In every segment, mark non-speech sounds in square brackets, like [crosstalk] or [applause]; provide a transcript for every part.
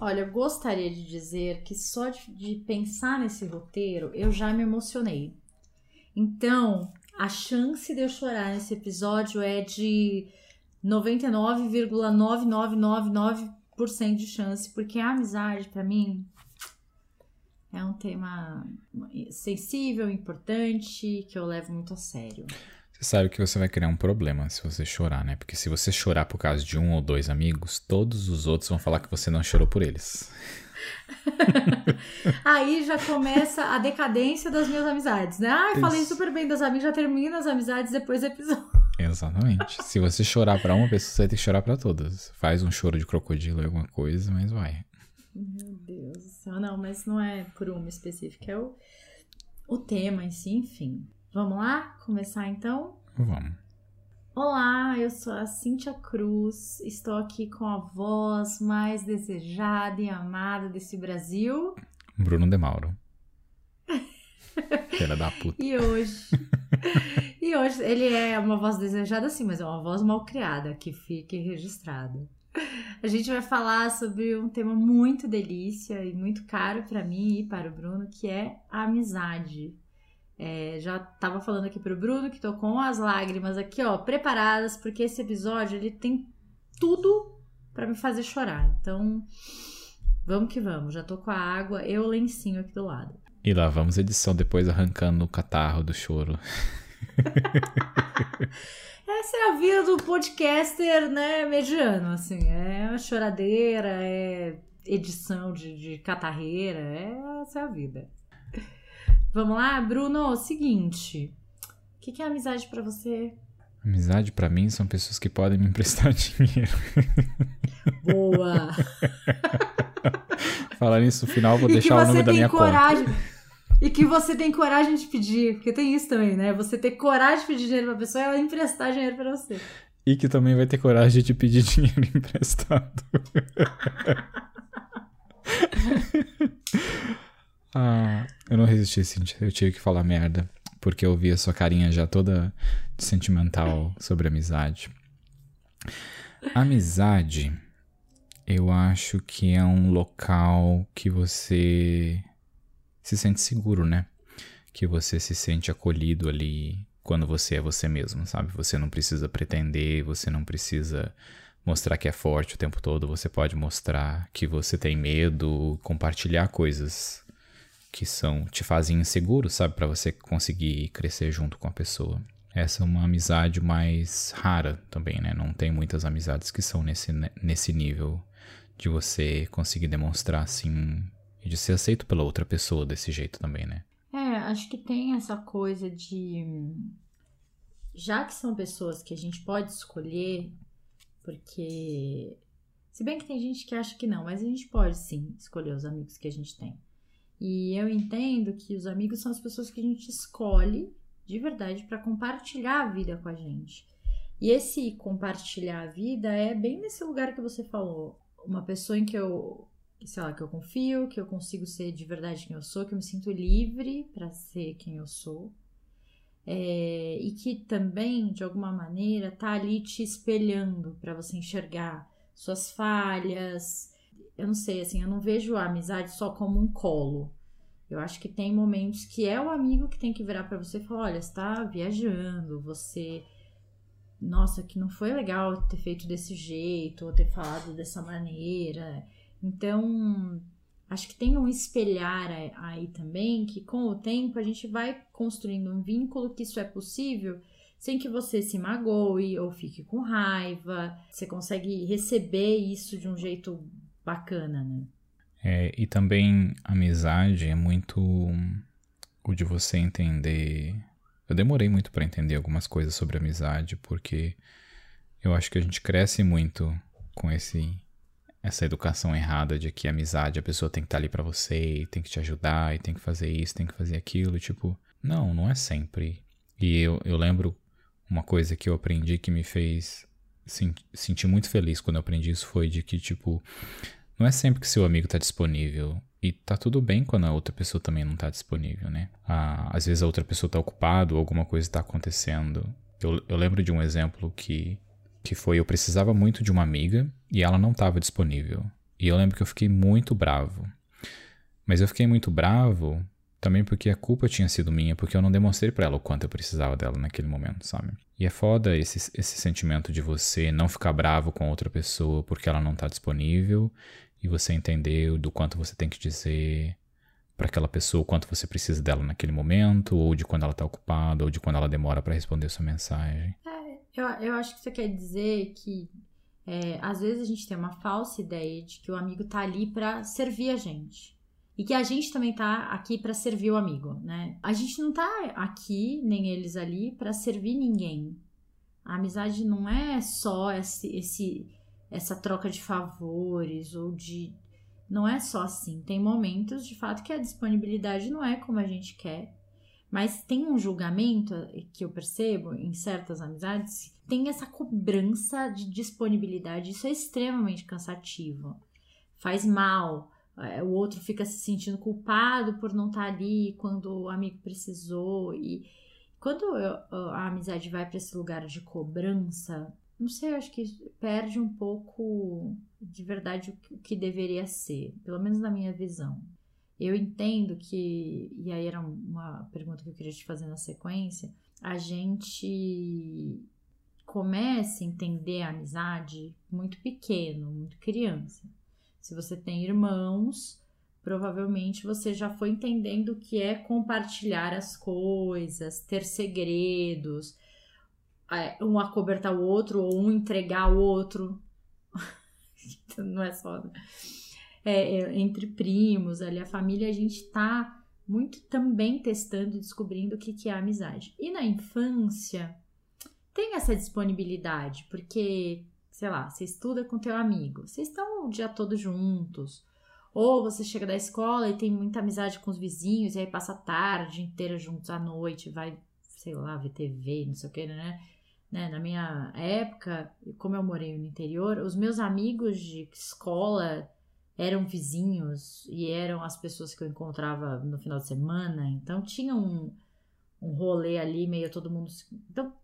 Olha, eu gostaria de dizer que só de, de pensar nesse roteiro eu já me emocionei. Então, a chance de eu chorar nesse episódio é de 99,9999% de chance, porque a amizade, para mim, é um tema sensível, importante, que eu levo muito a sério. Você sabe que você vai criar um problema se você chorar, né? Porque se você chorar por causa de um ou dois amigos, todos os outros vão falar que você não chorou por eles. [laughs] Aí já começa a decadência das minhas amizades, né? Ah, falei super bem das amigas, já termina as amizades depois do episódio. Exatamente. Se você chorar para uma pessoa, você vai ter que chorar para todas. Faz um choro de crocodilo, alguma coisa, mas vai. Meu Deus do céu. Não, mas não é por uma específica, é o, o tema em si, enfim. Vamos lá? Começar então? Vamos. Olá, eu sou a Cíntia Cruz, estou aqui com a voz mais desejada e amada desse Brasil. Bruno De Mauro. [laughs] Filha da puta. E hoje. e hoje ele é uma voz desejada, sim, mas é uma voz mal criada, que fique registrado. A gente vai falar sobre um tema muito delícia e muito caro para mim e para o Bruno, que é a amizade. É, já tava falando aqui pro Bruno que tô com as lágrimas aqui, ó, preparadas, porque esse episódio ele tem tudo para me fazer chorar. Então, vamos que vamos. Já tô com a água e o lencinho aqui do lado. E lá vamos edição depois arrancando o catarro do choro. [laughs] Essa é a vida do podcaster, né, mediano, assim. É a choradeira, é edição de, de catarreira, é, essa é a vida. Vamos lá, Bruno, seguinte. O que, que é amizade para você? Amizade para mim são pessoas que podem me emprestar [laughs] dinheiro. Boa! [laughs] Falar nisso no final, vou deixar o nome da minha coragem... conta. E que você tem coragem de pedir, porque tem isso também, né? Você ter coragem de pedir dinheiro pra pessoa e ela emprestar dinheiro pra você. E que também vai ter coragem de te pedir [laughs] dinheiro emprestado. Ah, eu não resisti, Cintia. Eu tive que falar merda. Porque eu vi a sua carinha já toda sentimental sobre amizade. Amizade, eu acho que é um local que você se sente seguro, né? Que você se sente acolhido ali quando você é você mesmo, sabe? Você não precisa pretender, você não precisa mostrar que é forte o tempo todo, você pode mostrar que você tem medo, compartilhar coisas que são te fazem inseguro, sabe, para você conseguir crescer junto com a pessoa. Essa é uma amizade mais rara também, né? Não tem muitas amizades que são nesse, nesse nível de você conseguir demonstrar assim e de ser aceito pela outra pessoa desse jeito também, né? É, acho que tem essa coisa de. Já que são pessoas que a gente pode escolher, porque. Se bem que tem gente que acha que não, mas a gente pode sim escolher os amigos que a gente tem. E eu entendo que os amigos são as pessoas que a gente escolhe de verdade para compartilhar a vida com a gente. E esse compartilhar a vida é bem nesse lugar que você falou. Uma pessoa em que eu sei lá, que eu confio, que eu consigo ser de verdade quem eu sou, que eu me sinto livre para ser quem eu sou. É, e que também, de alguma maneira, tá ali te espelhando para você enxergar suas falhas. Eu não sei, assim, eu não vejo a amizade só como um colo. Eu acho que tem momentos que é o amigo que tem que virar para você e falar: olha, você tá viajando, você. Nossa, que não foi legal ter feito desse jeito, ou ter falado dessa maneira. Então, acho que tem um espelhar aí também, que com o tempo a gente vai construindo um vínculo que isso é possível sem que você se magoe ou fique com raiva. Você consegue receber isso de um jeito bacana, né? É, e também amizade é muito o de você entender. Eu demorei muito para entender algumas coisas sobre amizade, porque eu acho que a gente cresce muito com esse essa educação errada de que amizade a pessoa tem que estar tá ali para você, e tem que te ajudar, e tem que fazer isso, tem que fazer aquilo, tipo, não, não é sempre. E eu, eu lembro uma coisa que eu aprendi que me fez sentir muito feliz quando eu aprendi isso foi de que, tipo, não é sempre que seu amigo tá disponível. E tá tudo bem quando a outra pessoa também não tá disponível, né? Ah, às vezes a outra pessoa tá ocupada ou alguma coisa tá acontecendo. Eu, eu lembro de um exemplo que que foi eu precisava muito de uma amiga e ela não estava disponível. E eu lembro que eu fiquei muito bravo. Mas eu fiquei muito bravo também porque a culpa tinha sido minha, porque eu não demonstrei para ela o quanto eu precisava dela naquele momento, sabe? E é foda esse, esse sentimento de você não ficar bravo com outra pessoa porque ela não tá disponível e você entender do quanto você tem que dizer para aquela pessoa o quanto você precisa dela naquele momento, ou de quando ela tá ocupada, ou de quando ela demora para responder sua mensagem. É, eu, eu acho que você quer dizer que é, às vezes a gente tem uma falsa ideia de que o amigo tá ali para servir a gente. E que a gente também tá aqui para servir o amigo, né? A gente não tá aqui, nem eles ali, para servir ninguém. A amizade não é só esse, esse, essa troca de favores ou de. Não é só assim. Tem momentos, de fato, que a disponibilidade não é como a gente quer. Mas tem um julgamento que eu percebo em certas amizades, tem essa cobrança de disponibilidade. Isso é extremamente cansativo. Faz mal o outro fica se sentindo culpado por não estar tá ali quando o amigo precisou. E quando a amizade vai para esse lugar de cobrança, não sei, eu acho que perde um pouco de verdade o que deveria ser, pelo menos na minha visão. Eu entendo que, e aí era uma pergunta que eu queria te fazer na sequência, a gente começa a entender a amizade muito pequeno, muito criança. Se você tem irmãos, provavelmente você já foi entendendo o que é compartilhar as coisas, ter segredos, é, um acobertar o outro ou um entregar o outro. [laughs] Não é só. Né? É, é, entre primos, ali, a família, a gente tá muito também testando e descobrindo o que, que é amizade. E na infância, tem essa disponibilidade, porque sei lá, você estuda com teu amigo, vocês estão o dia todo juntos. Ou você chega da escola e tem muita amizade com os vizinhos, e aí passa a tarde inteira juntos à noite, vai, sei lá, ver TV, não sei o que, né? né? Na minha época, como eu morei no interior, os meus amigos de escola eram vizinhos e eram as pessoas que eu encontrava no final de semana, então tinha um, um rolê ali, meio todo mundo. Então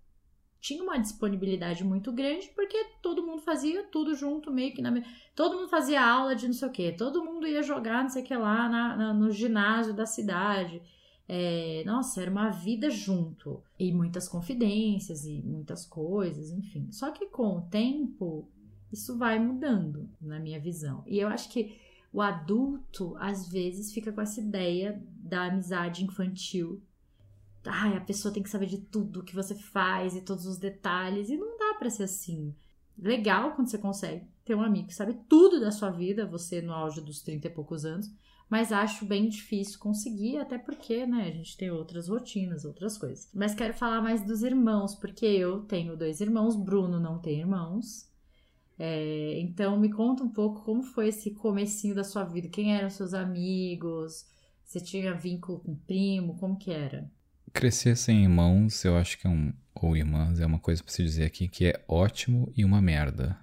tinha uma disponibilidade muito grande porque todo mundo fazia tudo junto, meio que na. Todo mundo fazia aula de não sei o que, todo mundo ia jogar não sei o que lá na, na no ginásio da cidade. É, nossa, era uma vida junto. E muitas confidências e muitas coisas, enfim. Só que com o tempo, isso vai mudando, na minha visão. E eu acho que o adulto, às vezes, fica com essa ideia da amizade infantil ai, a pessoa tem que saber de tudo que você faz e todos os detalhes. E não dá para ser assim. Legal quando você consegue ter um amigo que sabe tudo da sua vida, você no auge dos 30 e poucos anos, mas acho bem difícil conseguir, até porque, né, a gente tem outras rotinas, outras coisas. Mas quero falar mais dos irmãos, porque eu tenho dois irmãos, Bruno não tem irmãos. É, então me conta um pouco como foi esse comecinho da sua vida, quem eram seus amigos, você tinha vínculo com primo, como que era? Crescer sem irmãos, eu acho que é um. Ou irmãs, é uma coisa pra se dizer aqui que é ótimo e uma merda.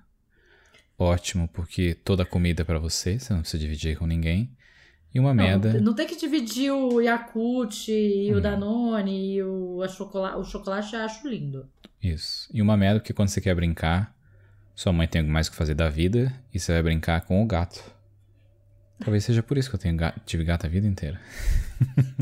Ótimo, porque toda comida é pra você, você não precisa dividir com ninguém. E uma não, merda. Não tem que dividir o Yakult e hum. o Danone e o, a chocolate. O chocolate eu acho lindo. Isso. E uma merda porque quando você quer brincar, sua mãe tem mais o que fazer da vida e você vai brincar com o gato. Talvez seja por isso que eu tenho gato, tive gato a vida inteira.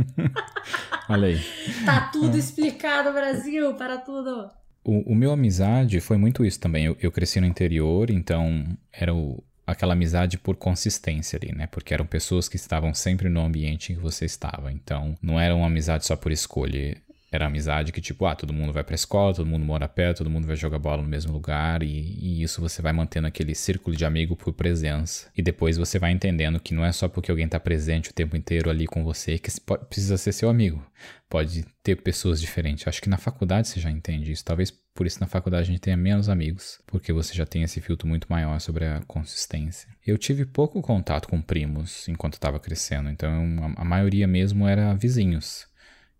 [laughs] Olha aí. Tá tudo explicado, Brasil, para tudo. O, o meu amizade foi muito isso também. Eu, eu cresci no interior, então era o, aquela amizade por consistência ali, né? Porque eram pessoas que estavam sempre no ambiente em que você estava. Então, não era uma amizade só por escolha. Era amizade que, tipo, ah, todo mundo vai pra escola, todo mundo mora perto, todo mundo vai jogar bola no mesmo lugar, e, e, isso você vai mantendo aquele círculo de amigo por presença. E depois você vai entendendo que não é só porque alguém tá presente o tempo inteiro ali com você que precisa ser seu amigo. Pode ter pessoas diferentes. Acho que na faculdade você já entende isso. Talvez por isso na faculdade a gente tenha menos amigos, porque você já tem esse filtro muito maior sobre a consistência. Eu tive pouco contato com primos enquanto estava crescendo, então a maioria mesmo era vizinhos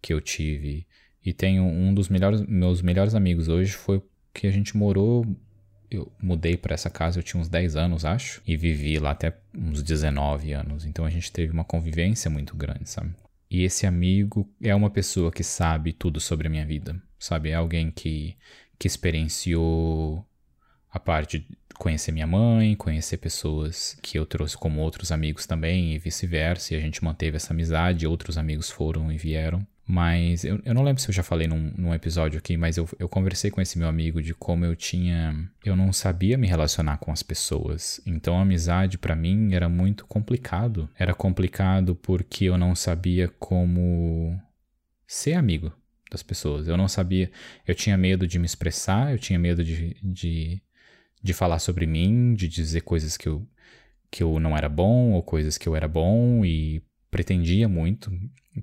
que eu tive e tenho um dos melhores, meus melhores amigos hoje foi que a gente morou. Eu mudei para essa casa, eu tinha uns 10 anos, acho, e vivi lá até uns 19 anos. Então a gente teve uma convivência muito grande, sabe? E esse amigo é uma pessoa que sabe tudo sobre a minha vida, sabe? É alguém que, que experienciou a parte conhecer minha mãe, conhecer pessoas que eu trouxe como outros amigos também e vice-versa. E a gente manteve essa amizade, outros amigos foram e vieram. Mas eu, eu não lembro se eu já falei num, num episódio aqui, mas eu, eu conversei com esse meu amigo de como eu tinha. Eu não sabia me relacionar com as pessoas. Então a amizade para mim era muito complicado. Era complicado porque eu não sabia como ser amigo das pessoas. Eu não sabia. Eu tinha medo de me expressar, eu tinha medo de, de, de falar sobre mim, de dizer coisas que eu, que eu não era bom ou coisas que eu era bom e pretendia muito,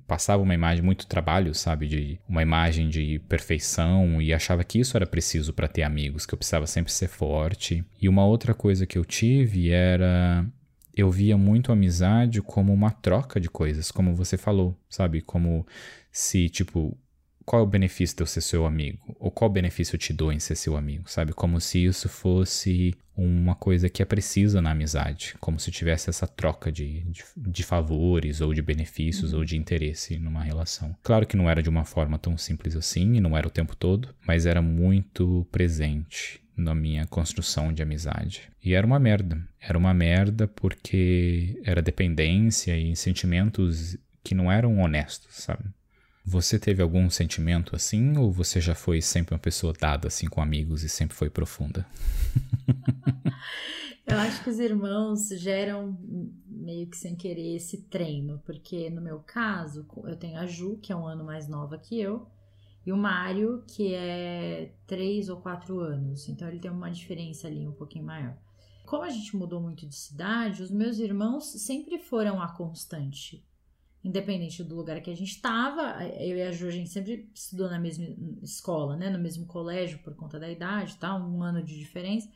passava uma imagem muito trabalho, sabe, de uma imagem de perfeição e achava que isso era preciso para ter amigos, que eu precisava sempre ser forte. E uma outra coisa que eu tive era eu via muito amizade como uma troca de coisas, como você falou, sabe, como se tipo qual é o benefício de eu ser seu amigo? Ou qual benefício eu te dou em ser seu amigo, sabe? Como se isso fosse uma coisa que é precisa na amizade, como se tivesse essa troca de, de, de favores ou de benefícios ou de interesse numa relação. Claro que não era de uma forma tão simples assim, e não era o tempo todo, mas era muito presente na minha construção de amizade. E era uma merda. Era uma merda porque era dependência e sentimentos que não eram honestos, sabe? Você teve algum sentimento assim ou você já foi sempre uma pessoa dada assim com amigos e sempre foi profunda? [laughs] Eu acho que os irmãos geram meio que sem querer esse treino, porque no meu caso, eu tenho a Ju, que é um ano mais nova que eu, e o Mário, que é três ou quatro anos, então ele tem uma diferença ali um pouquinho maior. Como a gente mudou muito de cidade, os meus irmãos sempre foram a constante independente do lugar que a gente estava, eu e a Ju, a gente sempre estudou na mesma escola, né, no mesmo colégio por conta da idade, tá, um ano de diferença.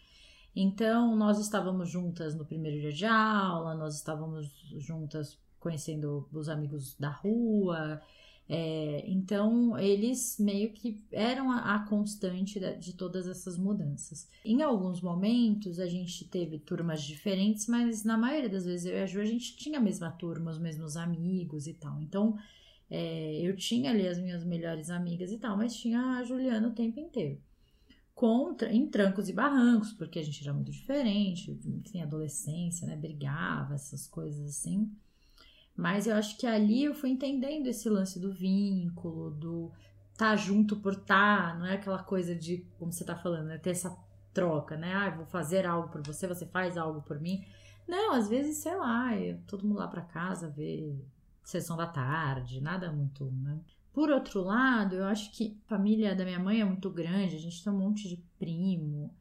Então, nós estávamos juntas no primeiro dia de aula, nós estávamos juntas conhecendo os amigos da rua, é, então, eles meio que eram a, a constante de, de todas essas mudanças. Em alguns momentos, a gente teve turmas diferentes, mas na maioria das vezes eu e a Ju, a gente tinha a mesma turma, os mesmos amigos e tal. Então, é, eu tinha ali as minhas melhores amigas e tal, mas tinha a Juliana o tempo inteiro. Contra, em trancos e barrancos, porque a gente era muito diferente, enfim, adolescência, né? Brigava, essas coisas assim. Mas eu acho que ali eu fui entendendo esse lance do vínculo, do tá junto por tá, não é aquela coisa de, como você tá falando, né? Ter essa troca, né? Ah, vou fazer algo por você, você faz algo por mim. Não, às vezes, sei lá, eu, todo mundo lá para casa ver sessão da tarde, nada muito, né? Por outro lado, eu acho que a família da minha mãe é muito grande, a gente tem um monte de primo.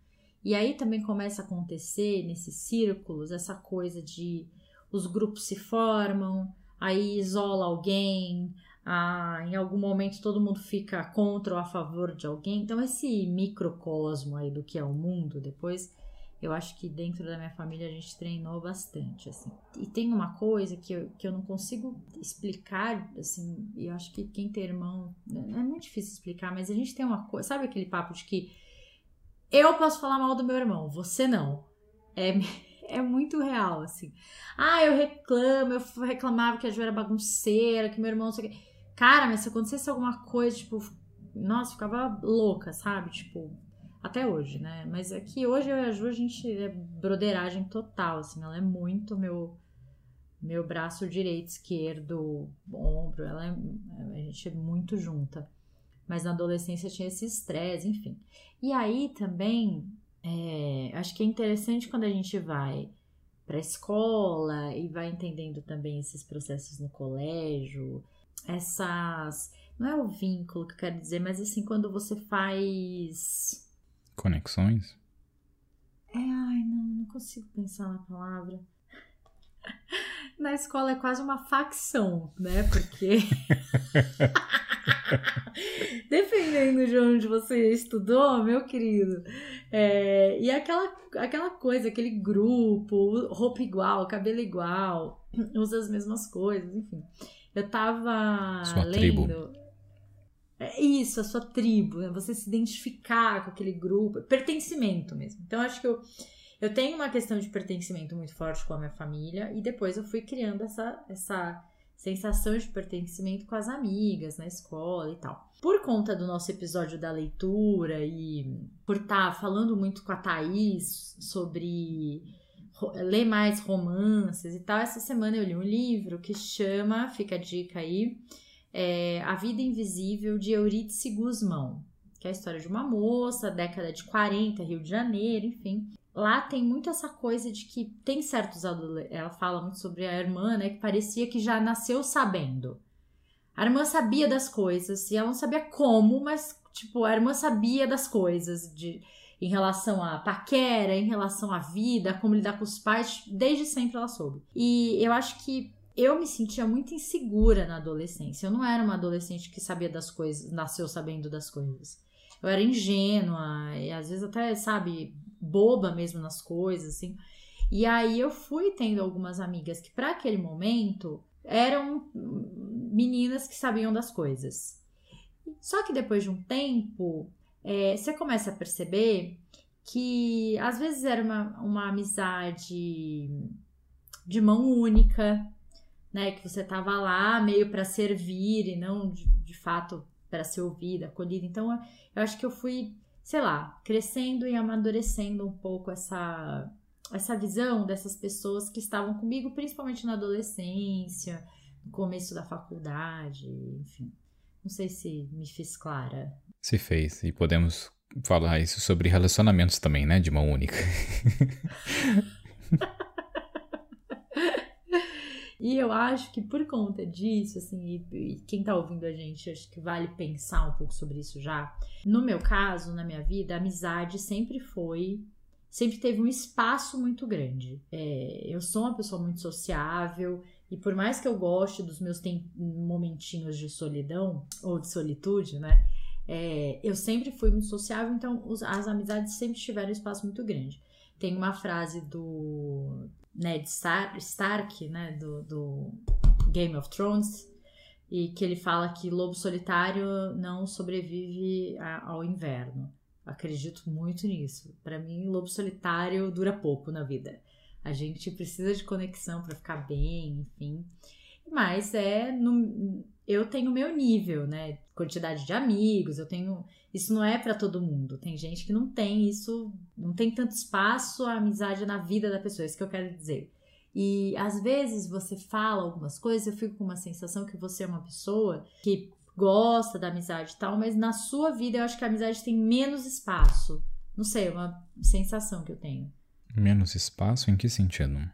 E aí também começa a acontecer nesses círculos essa coisa de os grupos se formam, aí isola alguém, ah, em algum momento todo mundo fica contra ou a favor de alguém. Então, esse microcosmo aí do que é o mundo, depois eu acho que dentro da minha família a gente treinou bastante, assim. E tem uma coisa que eu, que eu não consigo explicar, assim, e eu acho que quem tem irmão, né, é muito difícil explicar, mas a gente tem uma coisa, sabe aquele papo de que eu posso falar mal do meu irmão, você não. É, é muito real, assim. Ah, eu reclamo, eu reclamava que a Ju era bagunceira, que meu irmão não sei o quê. Cara, mas se acontecesse alguma coisa, tipo, nossa, ficava louca, sabe? Tipo, até hoje, né? Mas aqui é hoje eu e a Ju, a gente é broderagem total, assim. Ela é muito meu meu braço direito, esquerdo, ombro. Ela é, a gente é muito junta. Mas na adolescência tinha esse estresse, enfim. E aí também é, acho que é interessante quando a gente vai para a escola e vai entendendo também esses processos no colégio, essas. Não é o vínculo que eu quero dizer, mas assim, quando você faz. Conexões? É, ai, não, não consigo pensar na palavra. Na escola é quase uma facção, né? Porque. [laughs] Dependendo de onde você estudou, meu querido. É, e aquela, aquela coisa, aquele grupo, roupa igual, cabelo igual, usa as mesmas coisas, enfim. Eu tava Sua lendo. Tribo. É isso, a sua tribo, né? você se identificar com aquele grupo, pertencimento mesmo. Então, acho que eu, eu tenho uma questão de pertencimento muito forte com a minha família, e depois eu fui criando essa, essa sensação de pertencimento com as amigas na escola e tal. Por conta do nosso episódio da leitura e por estar tá falando muito com a Thaís sobre ler mais romances e tal, essa semana eu li um livro que chama, fica a dica aí, é A Vida Invisível de Eurídice Guzmão, que é a história de uma moça, década de 40, Rio de Janeiro, enfim, lá tem muito essa coisa de que tem certos adolescentes. Ela fala muito sobre a irmã, né? Que parecia que já nasceu sabendo. A irmã sabia das coisas e ela não sabia como, mas, tipo, a irmã sabia das coisas de, em relação a paquera, em relação à vida, como lidar com os pais, desde sempre ela soube. E eu acho que eu me sentia muito insegura na adolescência. Eu não era uma adolescente que sabia das coisas, nasceu sabendo das coisas. Eu era ingênua e às vezes até, sabe, boba mesmo nas coisas, assim. E aí eu fui tendo algumas amigas que, para aquele momento, eram meninas que sabiam das coisas. Só que depois de um tempo, é, você começa a perceber que às vezes era uma, uma amizade de mão única, né? Que você tava lá meio para servir e não de, de fato para ser ouvida, acolhida. Então eu acho que eu fui sei lá, crescendo e amadurecendo um pouco essa, essa visão dessas pessoas que estavam comigo, principalmente na adolescência, no começo da faculdade, enfim. Não sei se me fiz clara. Se fez, e podemos falar isso sobre relacionamentos também, né? De mão única. [laughs] E eu acho que por conta disso, assim, e, e quem tá ouvindo a gente, acho que vale pensar um pouco sobre isso já. No meu caso, na minha vida, a amizade sempre foi sempre teve um espaço muito grande. É, eu sou uma pessoa muito sociável e por mais que eu goste dos meus momentinhos de solidão ou de solitude, né? É, eu sempre fui muito sociável, então os, as amizades sempre tiveram um espaço muito grande. Tem uma frase do Ned Stark, né, do, do Game of Thrones, e que ele fala que lobo solitário não sobrevive a, ao inverno. Acredito muito nisso. Para mim, lobo solitário dura pouco na vida. A gente precisa de conexão para ficar bem, enfim. Mas é no, eu tenho meu nível, né? Quantidade de amigos, eu tenho. Isso não é para todo mundo. Tem gente que não tem isso, não tem tanto espaço a amizade na vida da pessoa, é isso que eu quero dizer. E às vezes você fala algumas coisas, eu fico com uma sensação que você é uma pessoa que gosta da amizade e tal, mas na sua vida eu acho que a amizade tem menos espaço. Não sei, é uma sensação que eu tenho. Menos espaço? Em que sentido?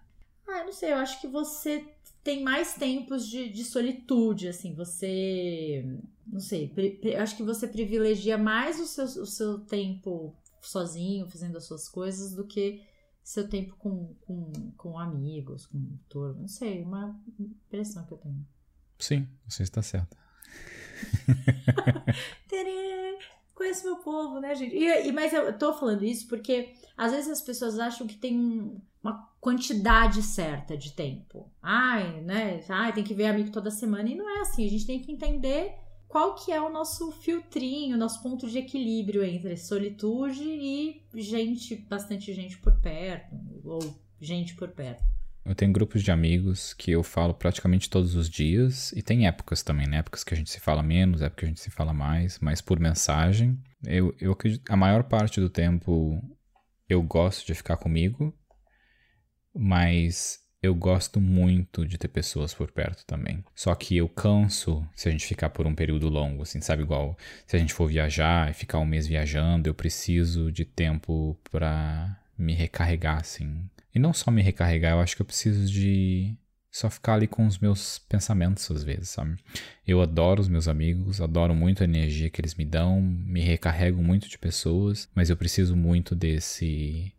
Ah, não sei, eu acho que você tem mais tempos de, de solitude, assim, você. Não sei, eu acho que você privilegia mais o seu, o seu tempo sozinho, fazendo as suas coisas, do que seu tempo com, com, com amigos, com turma. Não sei, uma impressão que eu tenho. Sim, você está certa. [laughs] [laughs] Conheço meu povo, né, gente? E, e, mas eu tô falando isso porque às vezes as pessoas acham que tem uma quantidade certa de tempo. Ai, né? Ai, tem que ver amigo toda semana. E não é assim. A gente tem que entender qual que é o nosso filtrinho, nosso ponto de equilíbrio entre solitude e gente, bastante gente por perto, ou gente por perto. Eu tenho grupos de amigos que eu falo praticamente todos os dias, e tem épocas também, né? Épocas que a gente se fala menos, épocas que a gente se fala mais, mas por mensagem. Eu, eu acredito, a maior parte do tempo eu gosto de ficar comigo, mas eu gosto muito de ter pessoas por perto também. Só que eu canso se a gente ficar por um período longo, assim, sabe? Igual se a gente for viajar e ficar um mês viajando, eu preciso de tempo para me recarregar, assim. E não só me recarregar, eu acho que eu preciso de só ficar ali com os meus pensamentos às vezes, sabe? Eu adoro os meus amigos, adoro muito a energia que eles me dão, me recarrego muito de pessoas, mas eu preciso muito desse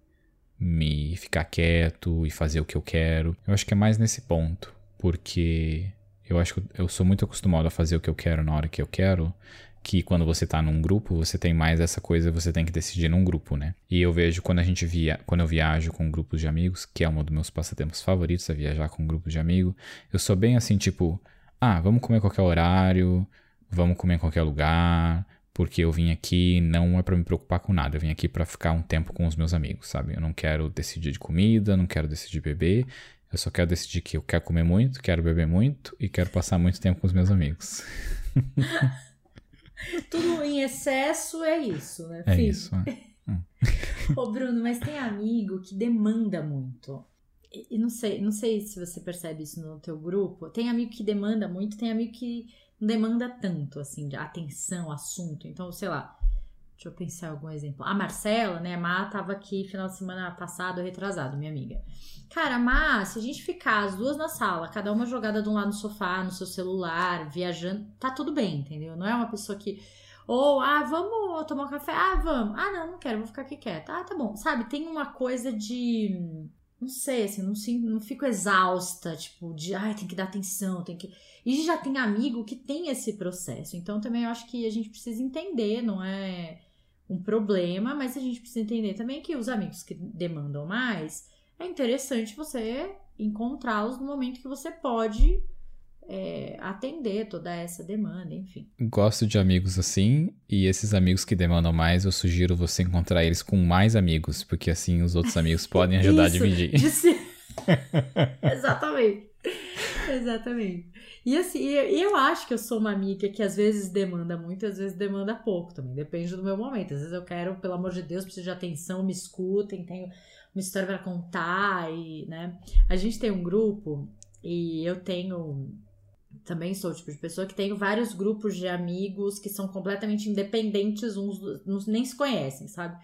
me ficar quieto e fazer o que eu quero. Eu acho que é mais nesse ponto, porque eu acho que eu sou muito acostumado a fazer o que eu quero na hora que eu quero, que quando você tá num grupo, você tem mais essa coisa, você tem que decidir num grupo, né? E eu vejo quando a gente via, quando eu viajo com grupos de amigos, que é um dos meus passatempos favoritos, é viajar com grupos de amigos, eu sou bem assim, tipo, ah, vamos comer qualquer horário, vamos comer em qualquer lugar, porque eu vim aqui não é para me preocupar com nada, eu vim aqui para ficar um tempo com os meus amigos, sabe? Eu não quero decidir de comida, não quero decidir beber, Eu só quero decidir que eu quero comer muito, quero beber muito e quero passar muito tempo com os meus amigos. [laughs] Tudo em excesso é isso, né? É Filho? isso. É. [laughs] Ô, Bruno, mas tem amigo que demanda muito. E, não sei, não sei se você percebe isso no teu grupo. Tem amigo que demanda muito, tem amigo que demanda tanto, assim, de atenção, assunto. Então, sei lá, Deixa eu pensar algum exemplo. A Marcela, né? A Má tava aqui final de semana passado, retrasado, minha amiga. Cara, Má, se a gente ficar as duas na sala, cada uma jogada de um lado no sofá, no seu celular, viajando, tá tudo bem, entendeu? Não é uma pessoa que. Ou, ah, vamos tomar um café? Ah, vamos. Ah, não, não quero, vou ficar aqui quieta. Ah, tá bom. Sabe, tem uma coisa de. Não sei, assim, não, não fico exausta, tipo, de, ai, tem que dar atenção, tem que. E já tem amigo que tem esse processo. Então também eu acho que a gente precisa entender, não é um problema, mas a gente precisa entender também que os amigos que demandam mais, é interessante você encontrá-los no momento que você pode é, atender toda essa demanda, enfim. Gosto de amigos assim, e esses amigos que demandam mais, eu sugiro você encontrar eles com mais amigos, porque assim os outros amigos [laughs] podem ajudar Isso, a dividir. [laughs] Exatamente. Exatamente. E assim, eu acho que eu sou uma amiga que às vezes demanda muito, às vezes demanda pouco também. Depende do meu momento. Às vezes eu quero, pelo amor de Deus, preciso de atenção, me escutem, tenho uma história para contar e, né? A gente tem um grupo e eu tenho também sou o tipo de pessoa que tenho vários grupos de amigos que são completamente independentes, uns nem se conhecem, sabe?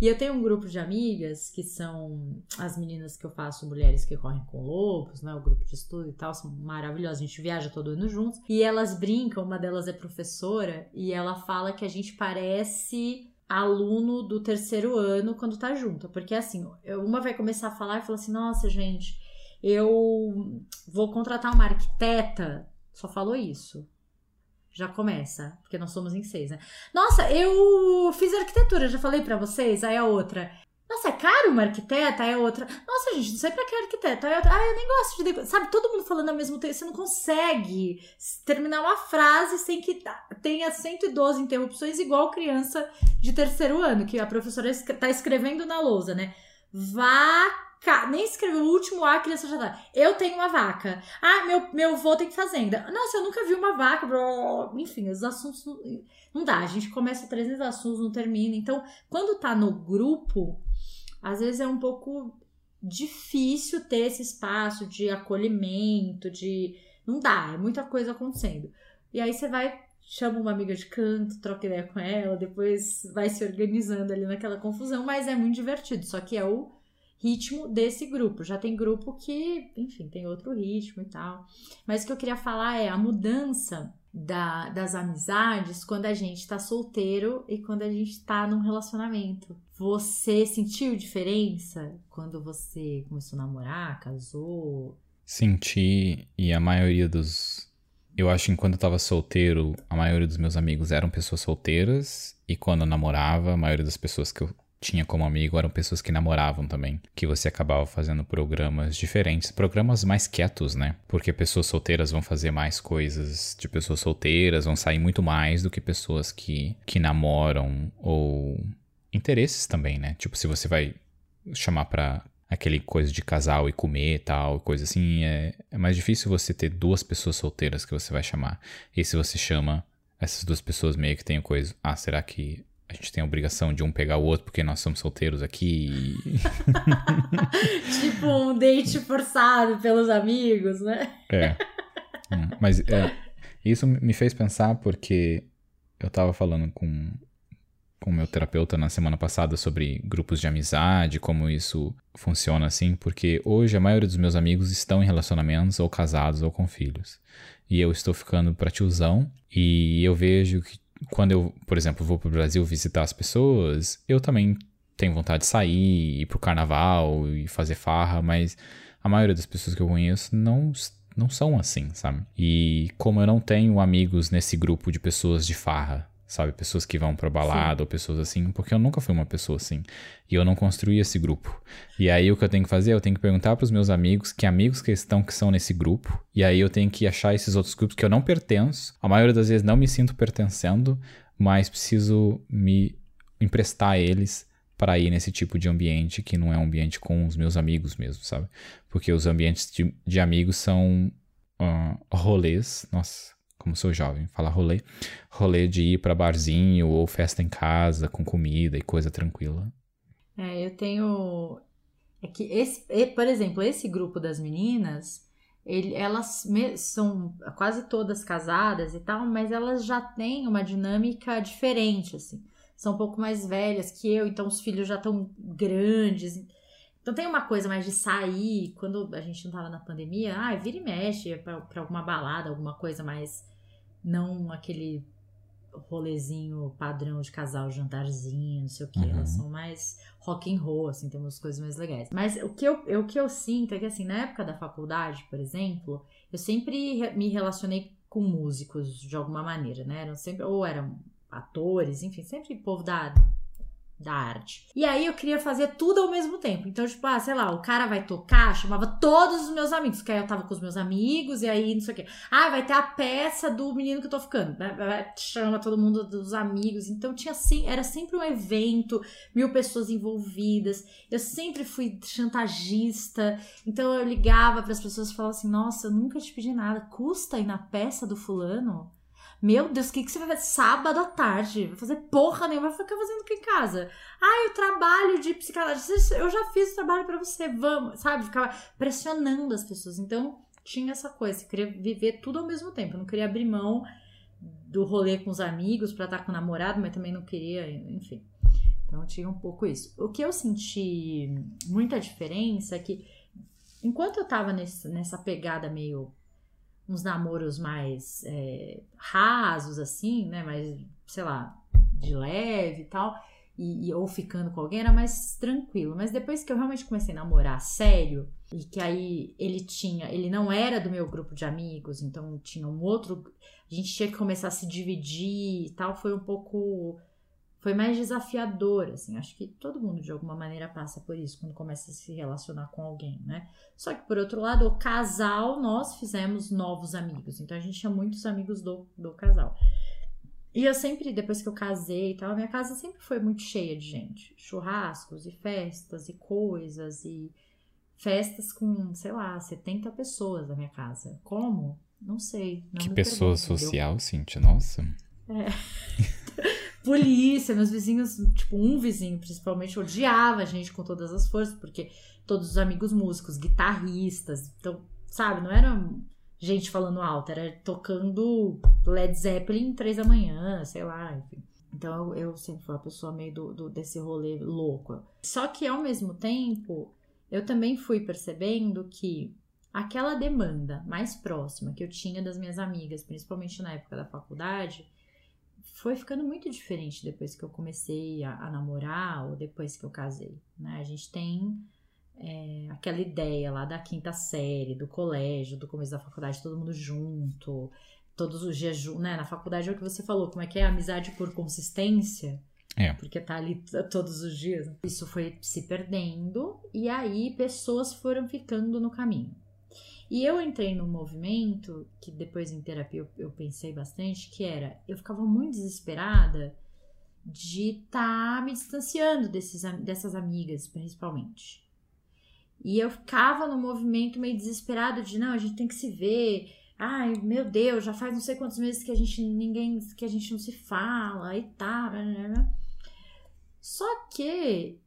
E eu tenho um grupo de amigas que são as meninas que eu faço Mulheres que Correm com Lobos, né? O grupo de estudo e tal, são maravilhosas. A gente viaja todo ano juntos. E elas brincam, uma delas é professora, e ela fala que a gente parece aluno do terceiro ano quando tá junto. Porque assim, uma vai começar a falar e fala assim: nossa, gente, eu vou contratar uma arquiteta. Só falou isso. Já começa, porque nós somos em seis, né? Nossa, eu fiz arquitetura, já falei para vocês. Aí a outra, nossa, é caro uma arquiteta? Aí a outra, nossa, gente, não sei pra que arquiteta. Aí a outra, ah, eu nem gosto de. Sabe, todo mundo falando ao mesmo tempo. Você não consegue terminar uma frase sem que tenha 112 interrupções, igual criança de terceiro ano, que a professora tá escrevendo na lousa, né? Vaca nem escreveu o último A, a criança já tá. Eu tenho uma vaca. Ah, meu, meu avô tem fazenda. Nossa, eu nunca vi uma vaca. Enfim, os assuntos. Não, não dá. A gente começa 300 assuntos, não termina. Então, quando tá no grupo, às vezes é um pouco difícil ter esse espaço de acolhimento, de. Não dá, é muita coisa acontecendo. E aí você vai, chama uma amiga de canto, troca ideia com ela, depois vai se organizando ali naquela confusão, mas é muito divertido. Só que é o ritmo desse grupo. Já tem grupo que, enfim, tem outro ritmo e tal. Mas o que eu queria falar é a mudança da, das amizades quando a gente tá solteiro e quando a gente tá num relacionamento. Você sentiu diferença quando você começou a namorar, casou? Senti, e a maioria dos. Eu acho que enquanto eu tava solteiro, a maioria dos meus amigos eram pessoas solteiras, e quando eu namorava, a maioria das pessoas que eu tinha como amigo eram pessoas que namoravam também, que você acabava fazendo programas diferentes, programas mais quietos, né? Porque pessoas solteiras vão fazer mais coisas de pessoas solteiras, vão sair muito mais do que pessoas que, que namoram ou interesses também, né? Tipo, se você vai chamar pra aquele coisa de casal e comer e tal, coisa assim, é, é mais difícil você ter duas pessoas solteiras que você vai chamar. E se você chama essas duas pessoas meio que tem coisa, ah, será que a gente tem a obrigação de um pegar o outro porque nós somos solteiros aqui. [laughs] tipo um date forçado pelos amigos, né? É. Hum, mas é, isso me fez pensar porque eu tava falando com com o meu terapeuta na semana passada sobre grupos de amizade, como isso funciona assim, porque hoje a maioria dos meus amigos estão em relacionamentos ou casados ou com filhos. E eu estou ficando pra tiozão e eu vejo que quando eu, por exemplo, vou pro Brasil visitar as pessoas, eu também tenho vontade de sair, ir pro carnaval e fazer farra, mas a maioria das pessoas que eu conheço não não são assim, sabe? E como eu não tenho amigos nesse grupo de pessoas de farra, sabe? Pessoas que vão pra balada Sim. ou pessoas assim, porque eu nunca fui uma pessoa assim. E eu não construí esse grupo. E aí o que eu tenho que fazer? Eu tenho que perguntar pros meus amigos, que amigos que estão que são nesse grupo. E aí eu tenho que achar esses outros grupos que eu não pertenço. A maioria das vezes não me sinto pertencendo, mas preciso me emprestar a eles para ir nesse tipo de ambiente que não é um ambiente com os meus amigos mesmo, sabe? Porque os ambientes de, de amigos são uh, rolês, nossa, como sou jovem, falar rolê, rolê de ir para barzinho ou festa em casa com comida e coisa tranquila. É, eu tenho é que esse, por exemplo, esse grupo das meninas, ele, elas são quase todas casadas e tal, mas elas já têm uma dinâmica diferente, assim. São um pouco mais velhas que eu, então os filhos já estão grandes. Então tem uma coisa mais de sair, quando a gente não tava na pandemia, ah, vira e mexe pra, pra alguma balada, alguma coisa mais. Não aquele rolezinho padrão de casal, jantarzinho, não sei o que. Uhum. Elas são mais rock and roll, assim, tem umas coisas mais legais. Mas o que eu, o que eu sinto é que, assim, na época da faculdade, por exemplo, eu sempre me relacionei com músicos de alguma maneira, né? Eram sempre, ou eram atores, enfim, sempre povo da da arte. E aí eu queria fazer tudo ao mesmo tempo. Então, tipo, ah, sei lá, o cara vai tocar, chamava todos os meus amigos, que aí eu tava com os meus amigos, e aí não sei o quê. Ah, vai ter a peça do menino que eu tô ficando. Chama todo mundo dos amigos. Então tinha assim, era sempre um evento, mil pessoas envolvidas. Eu sempre fui chantagista. Então eu ligava para as pessoas e falava assim: nossa, eu nunca te pedi nada. Custa ir na peça do fulano? Meu Deus, o que, que você vai fazer sábado à tarde? Vai fazer porra nenhuma, vai ficar fazendo o que em casa? Ah, eu trabalho de psicanalista. Eu já fiz o trabalho para você, vamos, sabe? Ficava pressionando as pessoas. Então, tinha essa coisa, eu queria viver tudo ao mesmo tempo. Eu não queria abrir mão do rolê com os amigos para estar com o namorado, mas também não queria, enfim. Então tinha um pouco isso. O que eu senti muita diferença é que enquanto eu tava nesse, nessa pegada meio uns namoros mais é, rasos, assim, né? Mais, sei lá, de leve e tal. E, e, ou ficando com alguém era mais tranquilo. Mas depois que eu realmente comecei a namorar sério, e que aí ele tinha, ele não era do meu grupo de amigos, então tinha um outro. A gente tinha que começar a se dividir e tal, foi um pouco foi mais desafiador, assim. Acho que todo mundo de alguma maneira passa por isso quando começa a se relacionar com alguém, né? Só que por outro lado, o casal, nós fizemos novos amigos. Então a gente tinha muitos amigos do, do casal. E eu sempre, depois que eu casei e tal, a minha casa sempre foi muito cheia de gente. Churrascos e festas e coisas e festas com, sei lá, 70 pessoas na minha casa. Como? Não sei. Não que pessoa social, Cintia, nossa. É. [laughs] polícia, meus vizinhos, tipo, um vizinho principalmente odiava a gente com todas as forças, porque todos os amigos músicos, guitarristas, então, sabe, não era gente falando alto, era tocando Led Zeppelin três da manhã, sei lá, enfim. Então eu, sempre fui uma pessoa meio do, do, desse rolê louco. Só que ao mesmo tempo, eu também fui percebendo que aquela demanda mais próxima que eu tinha das minhas amigas, principalmente na época da faculdade, foi ficando muito diferente depois que eu comecei a, a namorar ou depois que eu casei, né? A gente tem é, aquela ideia lá da quinta série, do colégio, do começo da faculdade, todo mundo junto, todos os dias né? Na faculdade é o que você falou, como é que é amizade por consistência? É. Porque tá ali todos os dias. Isso foi se perdendo e aí pessoas foram ficando no caminho. E eu entrei num movimento que depois em terapia eu, eu pensei bastante, que era, eu ficava muito desesperada de estar tá me distanciando desses, dessas amigas, principalmente. E eu ficava no movimento meio desesperado de não, a gente tem que se ver. Ai, meu Deus, já faz não sei quantos meses que a gente ninguém que a gente não se fala e tá. Só que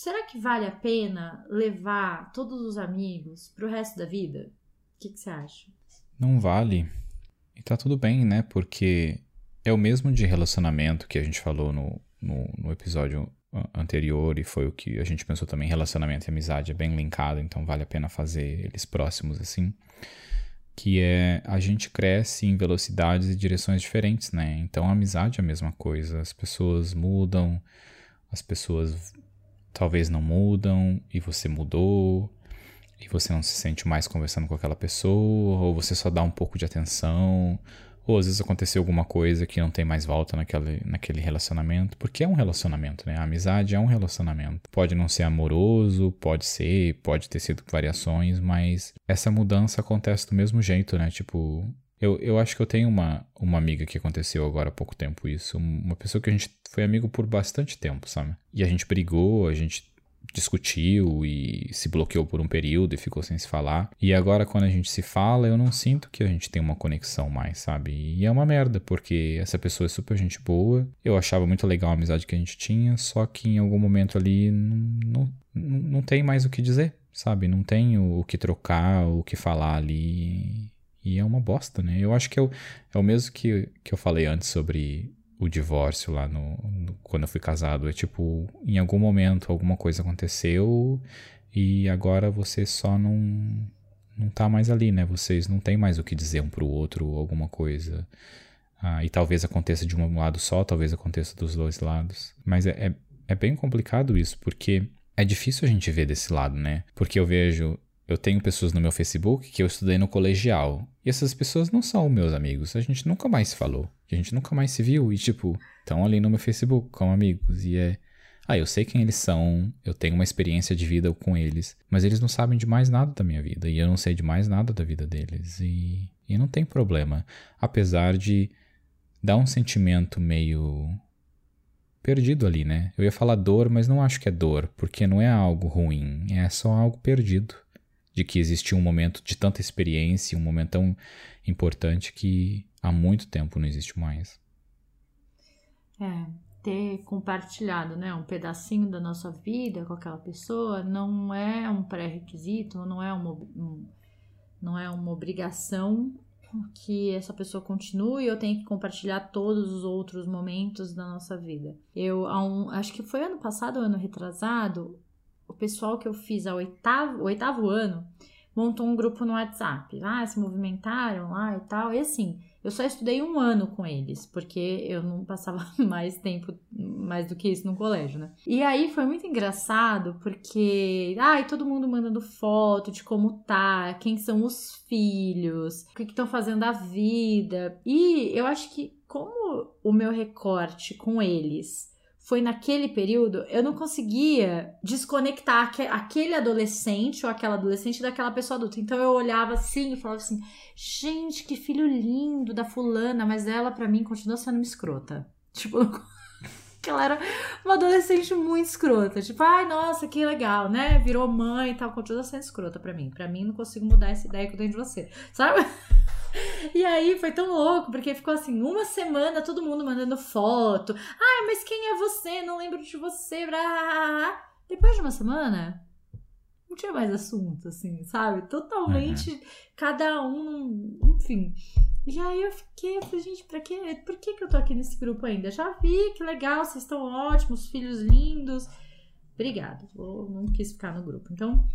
será que vale a pena levar todos os amigos pro resto da vida? O que, que você acha? Não vale. E tá tudo bem, né? Porque é o mesmo de relacionamento que a gente falou no, no, no, episódio anterior e foi o que a gente pensou também. Relacionamento e amizade é bem linkado, então vale a pena fazer eles próximos assim. Que é a gente cresce em velocidades e direções diferentes, né? Então a amizade é a mesma coisa. As pessoas mudam, as pessoas talvez não mudam e você mudou e você não se sente mais conversando com aquela pessoa, ou você só dá um pouco de atenção, ou às vezes aconteceu alguma coisa que não tem mais volta naquele, naquele relacionamento, porque é um relacionamento, né? A amizade é um relacionamento. Pode não ser amoroso, pode ser, pode ter sido variações, mas essa mudança acontece do mesmo jeito, né? Tipo, Eu, eu acho que eu tenho uma, uma amiga que aconteceu agora há pouco tempo isso. Uma pessoa que a gente foi amigo por bastante tempo, sabe? E a gente brigou, a gente discutiu e se bloqueou por um período e ficou sem se falar. E agora, quando a gente se fala, eu não sinto que a gente tem uma conexão mais, sabe? E é uma merda, porque essa pessoa é super gente boa. Eu achava muito legal a amizade que a gente tinha, só que em algum momento ali não, não, não tem mais o que dizer, sabe? Não tem o que trocar, o que falar ali. E é uma bosta, né? Eu acho que é o, é o mesmo que, que eu falei antes sobre o divórcio lá no, no, quando eu fui casado. É tipo, em algum momento alguma coisa aconteceu e agora você só não não tá mais ali, né? Vocês não têm mais o que dizer um pro outro ou alguma coisa. Ah, e talvez aconteça de um lado só, talvez aconteça dos dois lados. Mas é, é, é bem complicado isso, porque é difícil a gente ver desse lado, né? Porque eu vejo eu tenho pessoas no meu Facebook que eu estudei no colegial. E essas pessoas não são meus amigos. A gente nunca mais se falou. A gente nunca mais se viu. E, tipo, estão ali no meu Facebook como amigos. E é. Ah, eu sei quem eles são, eu tenho uma experiência de vida com eles, mas eles não sabem de mais nada da minha vida e eu não sei de mais nada da vida deles. E, e não tem problema. Apesar de dar um sentimento meio perdido ali, né? Eu ia falar dor, mas não acho que é dor, porque não é algo ruim, é só algo perdido de que existia um momento de tanta experiência, um momento tão importante que há muito tempo não existe mais. É, ter compartilhado, né, um pedacinho da nossa vida com aquela pessoa não é um pré-requisito, não é uma, um, não é uma obrigação que essa pessoa continue ou tenha que compartilhar todos os outros momentos da nossa vida. Eu, um, acho que foi ano passado, ano retrasado, pessoal que eu fiz ao oitavo, oitavo ano montou um grupo no WhatsApp. Ah, se movimentaram lá e tal. E assim, eu só estudei um ano com eles, porque eu não passava [laughs] mais tempo, mais do que isso no colégio, né? E aí foi muito engraçado, porque, ai, todo mundo mandando foto de como tá, quem são os filhos, o que estão fazendo da vida. E eu acho que, como o meu recorte com eles foi naquele período, eu não conseguia desconectar aquele adolescente ou aquela adolescente daquela pessoa adulta. Então eu olhava assim e falava assim: gente, que filho lindo da fulana, mas ela para mim continua sendo uma escrota. [laughs] Tipo, que ela era uma adolescente muito escrota. Tipo, ai, nossa, que legal, né? Virou mãe e tal, continua sendo escrota para mim. Para mim, não consigo mudar essa ideia que eu tenho de você, sabe? [laughs] [laughs] E aí foi tão louco, porque ficou assim, uma semana todo mundo mandando foto. Ai, mas quem é você? Não lembro de você. Depois de uma semana, não tinha mais assunto, assim, sabe? Totalmente, uhum. cada um, enfim. E aí eu fiquei, eu falei, gente, pra quê? Por que, que eu tô aqui nesse grupo ainda? Já vi, que legal, vocês estão ótimos, filhos lindos. Obrigada, vou, não quis ficar no grupo. Então,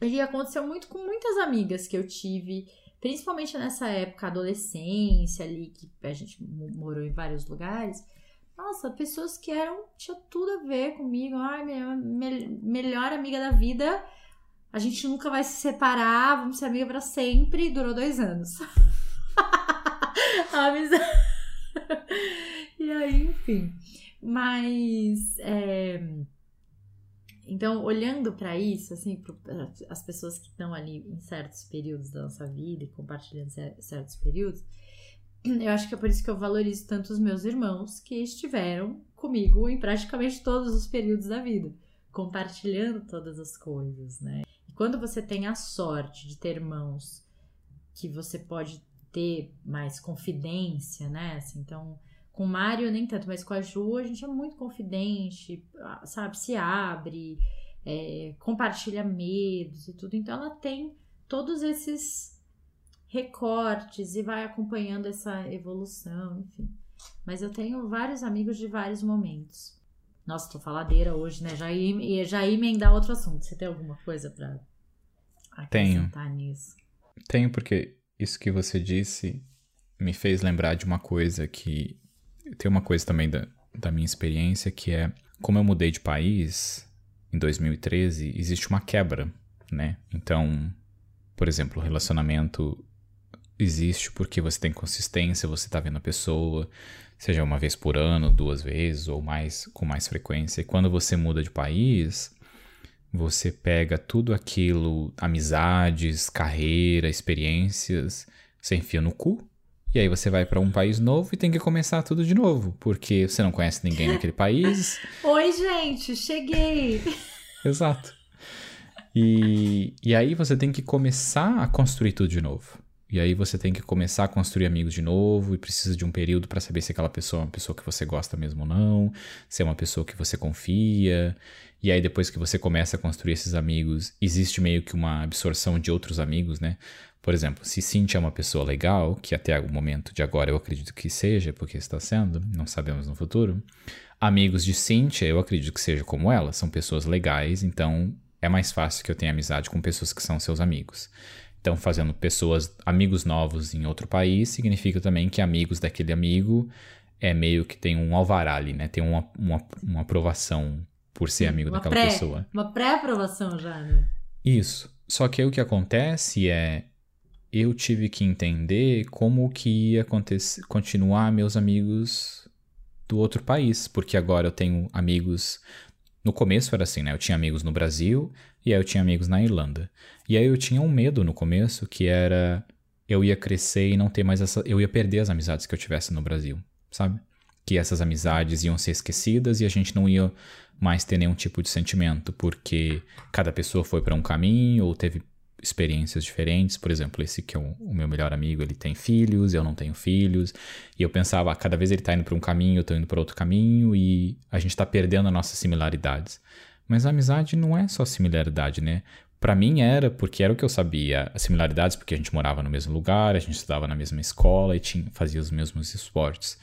e aconteceu muito com muitas amigas que eu tive principalmente nessa época, adolescência ali, que a gente morou em vários lugares. Nossa, pessoas que eram, tinha tudo a ver comigo. Ai, minha me, melhor amiga da vida. A gente nunca vai se separar, vamos ser amiga para sempre. Durou dois anos. [laughs] amizade. e aí, enfim. Mas. É então, olhando para isso, assim, para as pessoas que estão ali em certos períodos da nossa vida e compartilhando certos períodos, eu acho que é por isso que eu valorizo tanto os meus irmãos que estiveram comigo em praticamente todos os períodos da vida, compartilhando todas as coisas, né? E quando você tem a sorte de ter irmãos que você pode ter mais confidência, né? Assim, então, com o Mário, nem tanto, mas com a Ju, a gente é muito confidente, sabe? Se abre, é, compartilha medos e tudo. Então, ela tem todos esses recortes e vai acompanhando essa evolução, enfim. Mas eu tenho vários amigos de vários momentos. Nossa, tô faladeira hoje, né? Já ia, já ia emendar outro assunto. Você tem alguma coisa para acrescentar Tenho. nisso? Tenho, porque isso que você disse me fez lembrar de uma coisa que tem uma coisa também da, da minha experiência que é, como eu mudei de país em 2013, existe uma quebra, né? Então, por exemplo, o relacionamento existe porque você tem consistência, você tá vendo a pessoa, seja uma vez por ano, duas vezes ou mais com mais frequência. E quando você muda de país, você pega tudo aquilo, amizades, carreira, experiências, Você enfia no cu, e aí você vai para um país novo e tem que começar tudo de novo, porque você não conhece ninguém naquele país. [laughs] Oi, gente, cheguei! [laughs] Exato. E, e aí você tem que começar a construir tudo de novo. E aí você tem que começar a construir amigos de novo e precisa de um período para saber se aquela pessoa é uma pessoa que você gosta mesmo ou não, se é uma pessoa que você confia. E aí depois que você começa a construir esses amigos, existe meio que uma absorção de outros amigos, né? Por exemplo, se Cintia é uma pessoa legal, que até o momento de agora eu acredito que seja, porque está sendo, não sabemos no futuro. Amigos de Cintia, eu acredito que seja como ela, são pessoas legais, então é mais fácil que eu tenha amizade com pessoas que são seus amigos. Então, fazendo pessoas, amigos novos em outro país, significa também que amigos daquele amigo é meio que tem um alvará ali, né? Tem uma, uma, uma aprovação por ser amigo uma daquela pré, pessoa. Uma pré-aprovação já, né? Isso. Só que aí o que acontece é eu tive que entender como que ia acontecer, continuar meus amigos do outro país, porque agora eu tenho amigos no começo era assim, né? Eu tinha amigos no Brasil e aí eu tinha amigos na Irlanda. E aí eu tinha um medo no começo que era eu ia crescer e não ter mais essa. Eu ia perder as amizades que eu tivesse no Brasil, sabe? Que essas amizades iam ser esquecidas e a gente não ia mais ter nenhum tipo de sentimento, porque cada pessoa foi para um caminho ou teve experiências diferentes. Por exemplo, esse que é o, o, meu melhor amigo, ele tem filhos, eu não tenho filhos. E eu pensava, ah, cada vez ele tá indo para um caminho, eu tô indo para outro caminho e a gente tá perdendo as nossas similaridades. Mas a amizade não é só similaridade, né? Para mim era, porque era o que eu sabia, as similaridades, porque a gente morava no mesmo lugar, a gente estudava na mesma escola e tinha, fazia os mesmos esportes.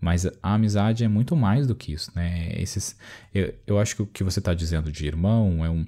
Mas a amizade é muito mais do que isso, né? Esses, eu, eu acho que o que você está dizendo de irmão é um,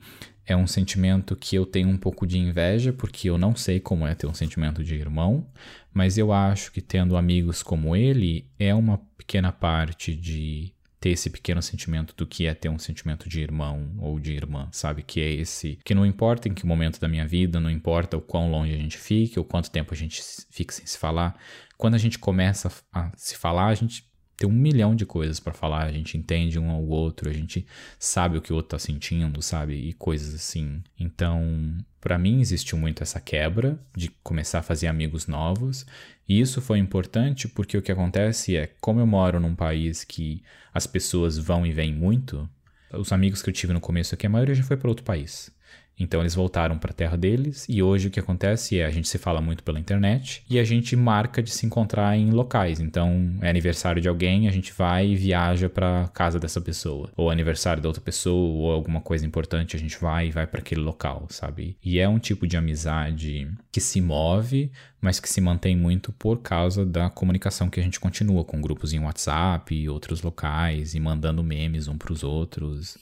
é um sentimento que eu tenho um pouco de inveja, porque eu não sei como é ter um sentimento de irmão, mas eu acho que tendo amigos como ele é uma pequena parte de ter esse pequeno sentimento do que é ter um sentimento de irmão ou de irmã, sabe? Que é esse. Que não importa em que momento da minha vida, não importa o quão longe a gente fique, ou quanto tempo a gente fique sem se falar. Quando a gente começa a se falar, a gente tem um milhão de coisas para falar, a gente entende um ao outro, a gente sabe o que o outro tá sentindo, sabe? E coisas assim. Então, para mim existiu muito essa quebra de começar a fazer amigos novos, e isso foi importante porque o que acontece é, como eu moro num país que as pessoas vão e vêm muito, os amigos que eu tive no começo aqui, a maioria já foi para outro país. Então eles voltaram para a terra deles e hoje o que acontece é a gente se fala muito pela internet e a gente marca de se encontrar em locais. Então é aniversário de alguém, a gente vai e viaja para casa dessa pessoa, ou aniversário da outra pessoa, ou alguma coisa importante, a gente vai e vai para aquele local, sabe? E é um tipo de amizade que se move, mas que se mantém muito por causa da comunicação que a gente continua com grupos em WhatsApp e outros locais e mandando memes um para os outros,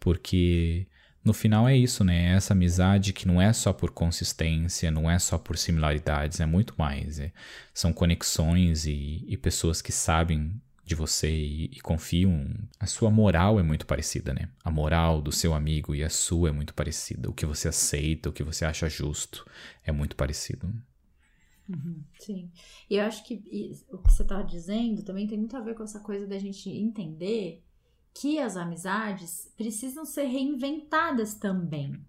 porque no final é isso, né? É essa amizade que não é só por consistência, não é só por similaridades, é muito mais. É, são conexões e, e, pessoas que sabem de você e, e, confiam. A sua moral é muito parecida, né? A moral do seu amigo e a sua é muito parecida. O que você aceita, o que você acha justo é muito parecido. Uhum, sim. E eu acho que o que você está dizendo também tem muito a ver com essa coisa da gente entender que as amizades precisam ser reinventadas também.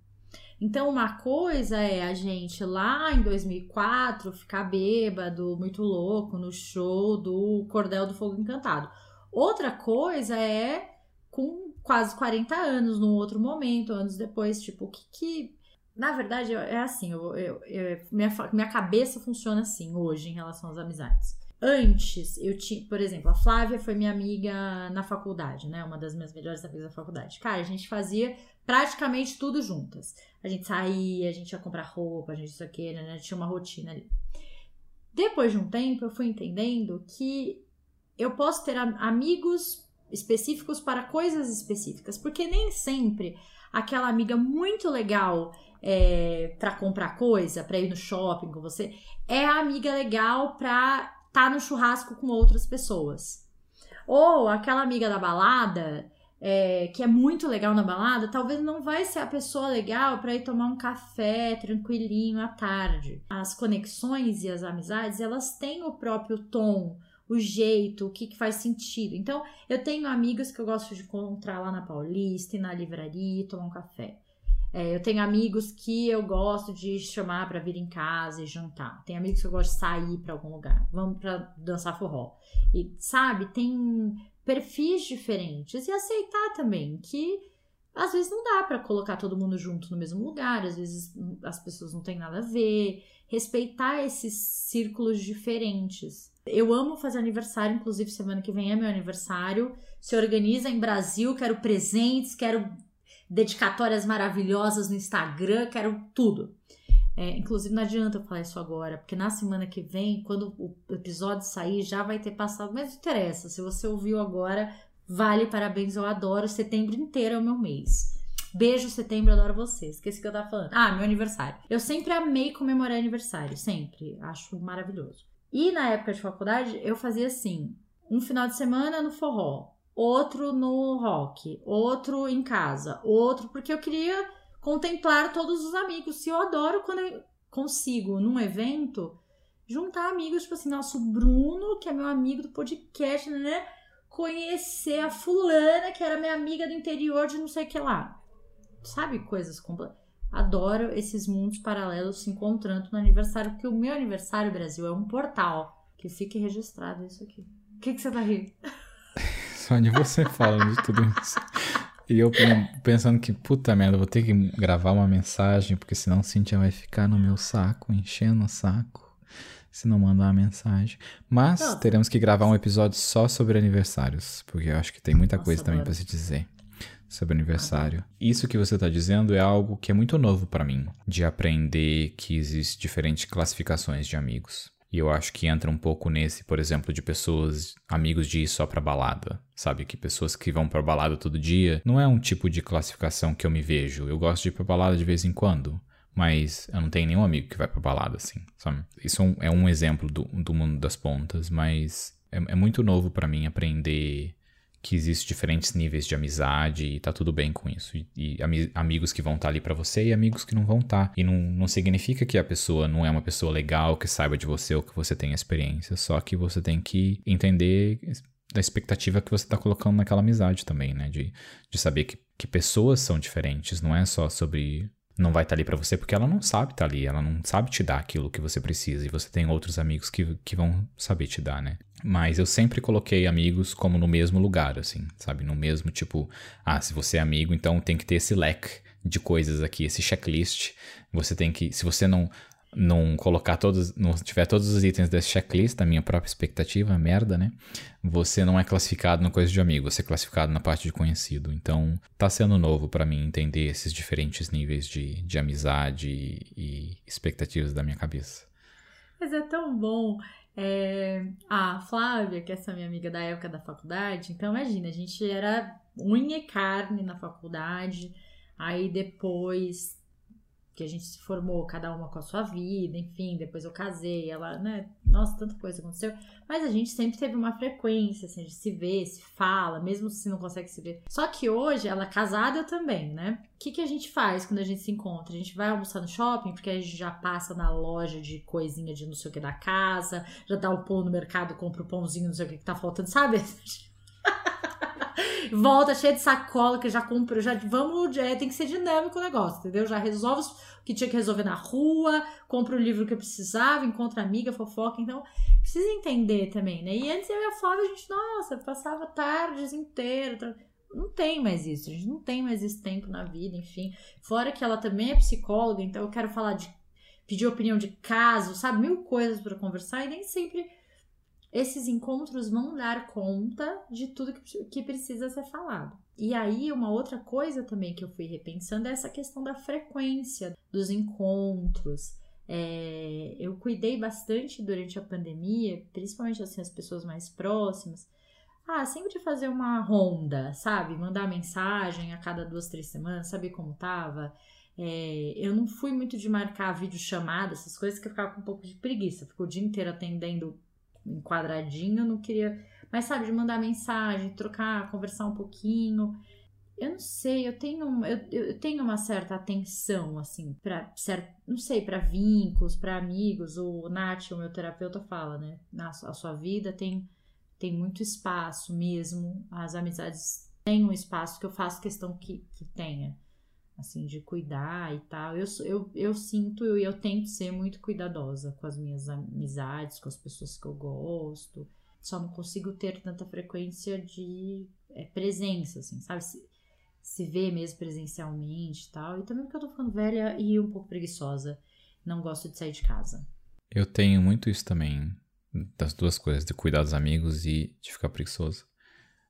Então, uma coisa é a gente lá em 2004 ficar bêbado, muito louco no show do Cordel do Fogo Encantado. Outra coisa é com quase 40 anos, num outro momento, anos depois, tipo, o que que. Na verdade, é assim, eu, eu, eu, minha, minha cabeça funciona assim hoje em relação às amizades. Antes, eu tinha, por exemplo, a Flávia foi minha amiga na faculdade, né? Uma das minhas melhores amigas da faculdade. Cara, a gente fazia praticamente tudo juntas. A gente saía, a gente ia comprar roupa, a gente isso aqui, né? Gente tinha uma rotina ali. Depois de um tempo, eu fui entendendo que eu posso ter amigos específicos para coisas específicas, porque nem sempre aquela amiga muito legal é, para comprar coisa, para ir no shopping com você, é a amiga legal para tá no churrasco com outras pessoas. Ou aquela amiga da balada, é, que é muito legal na balada, talvez não vai ser a pessoa legal para ir tomar um café tranquilinho à tarde. As conexões e as amizades, elas têm o próprio tom, o jeito, o que, que faz sentido. Então, eu tenho amigos que eu gosto de encontrar lá na Paulista e na livraria e tomar um café. É, eu tenho amigos que eu gosto de chamar para vir em casa e jantar. Tem amigos que eu gosto de sair para algum lugar. Vamos para dançar forró. E sabe, tem perfis diferentes e aceitar também que às vezes não dá para colocar todo mundo junto no mesmo lugar, às vezes as pessoas não têm nada a ver, respeitar esses círculos diferentes. Eu amo fazer aniversário, inclusive semana que vem é meu aniversário. Se organiza em Brasil, quero presentes, quero dedicatórias maravilhosas no Instagram, quero tudo. É, inclusive, não adianta eu falar isso agora, porque na semana que vem, quando o episódio sair, já vai ter passado. Mas não interessa, se você ouviu agora, vale parabéns, eu adoro. Setembro inteiro é o meu mês. Beijo, setembro, adoro vocês. Esqueci que eu tava falando. Ah, meu aniversário. Eu sempre amei comemorar aniversário, sempre. Acho maravilhoso. E na época de faculdade, eu fazia assim: um final de semana no forró, outro no rock, outro em casa, outro, porque eu queria contemplar todos os amigos. Se eu adoro quando eu consigo, num evento, juntar amigos, tipo assim, nosso Bruno, que é meu amigo do podcast, né? Conhecer a fulana, que era minha amiga do interior de não sei o que lá. Sabe, coisas completas. Adoro esses mundos paralelos se encontrando no aniversário, porque o meu aniversário, Brasil, é um portal. Que fique registrado isso aqui. O que, que você tá rindo? [laughs] Só de você [laughs] falando de tudo isso. E eu pensando que, puta merda, vou ter que gravar uma mensagem, porque senão Cintia vai ficar no meu saco, enchendo o saco, se não mandar uma mensagem. Mas Nossa. teremos que gravar um episódio só sobre aniversários, porque eu acho que tem muita Nossa, coisa também para se dizer sobre aniversário. Isso que você está dizendo é algo que é muito novo para mim, de aprender que existem diferentes classificações de amigos. E eu acho que entra um pouco nesse, por exemplo, de pessoas, amigos de ir só pra balada. Sabe? Que pessoas que vão pra balada todo dia não é um tipo de classificação que eu me vejo. Eu gosto de ir pra balada de vez em quando. Mas eu não tenho nenhum amigo que vai pra balada, assim, sabe? Isso é um exemplo do, do mundo das pontas, mas é, é muito novo para mim aprender que existem diferentes níveis de amizade e tá tudo bem com isso. E, e ami amigos que vão estar tá ali para você e amigos que não vão estar. Tá. E não, não significa que a pessoa não é uma pessoa legal, que saiba de você ou que você tenha experiência, só que você tem que entender da expectativa que você tá colocando naquela amizade também, né? De, de saber que, que pessoas são diferentes, não é só sobre não vai estar tá ali para você porque ela não sabe estar tá ali, ela não sabe te dar aquilo que você precisa e você tem outros amigos que, que vão saber te dar, né? Mas eu sempre coloquei amigos como no mesmo lugar, assim, sabe? No mesmo tipo, ah, se você é amigo, então tem que ter esse leque de coisas aqui, esse checklist. Você tem que, se você não não colocar todos, não tiver todos os itens desse checklist, da minha própria expectativa, merda, né? Você não é classificado no coisa de amigo, você é classificado na parte de conhecido. Então, tá sendo novo para mim entender esses diferentes níveis de, de amizade e expectativas da minha cabeça. Mas é tão bom. É, a Flávia, que é essa minha amiga da época da faculdade, então imagina, a gente era unha e carne na faculdade, aí depois que a gente se formou, cada uma com a sua vida, enfim, depois eu casei, ela, né, nossa, tanta coisa aconteceu, mas a gente sempre teve uma frequência, assim, a gente se vê, se fala, mesmo se não consegue se ver. Só que hoje, ela é casada, eu também, né? O que, que a gente faz quando a gente se encontra? A gente vai almoçar no shopping, porque a gente já passa na loja de coisinha de não sei o que da casa, já dá o pão no mercado, compra o pãozinho, não sei o que que tá faltando, sabe? [laughs] volta cheia de sacola que já comprou, já vamos, é, tem que ser dinâmico o negócio, entendeu? Já resolve o que tinha que resolver na rua, compra o livro que eu precisava, encontra amiga, fofoca, então precisa entender também, né? E antes eu e a Flávia, a gente, nossa, passava tardes inteiras, não tem mais isso, a gente não tem mais esse tempo na vida, enfim. Fora que ela também é psicóloga, então eu quero falar de pedir opinião de caso, sabe? Mil coisas para conversar e nem sempre esses encontros vão dar conta de tudo que precisa ser falado. E aí, uma outra coisa também que eu fui repensando é essa questão da frequência dos encontros. É, eu cuidei bastante durante a pandemia, principalmente assim, as pessoas mais próximas. Ah, sempre fazer uma ronda, sabe? Mandar mensagem a cada duas, três semanas, saber como tava. É, eu não fui muito de marcar vídeo chamada, essas coisas que eu ficava com um pouco de preguiça. Ficou o dia inteiro atendendo enquadradinho, eu não queria. Mas sabe, de mandar mensagem, trocar, conversar um pouquinho. Eu não sei, eu tenho, eu, eu tenho uma certa atenção, assim, para não sei, para vínculos, para amigos. O Nath, o meu terapeuta, fala, né? Na a sua vida tem, tem muito espaço mesmo. As amizades têm um espaço que eu faço questão que, que tenha. Assim, de cuidar e tal. Eu, eu, eu sinto e eu, eu tento ser muito cuidadosa com as minhas amizades, com as pessoas que eu gosto. Só não consigo ter tanta frequência de é, presença, assim, sabe? Se, se ver mesmo presencialmente e tal. E também porque eu tô ficando velha e um pouco preguiçosa. Não gosto de sair de casa. Eu tenho muito isso também, das duas coisas, de cuidar dos amigos e de ficar preguiçoso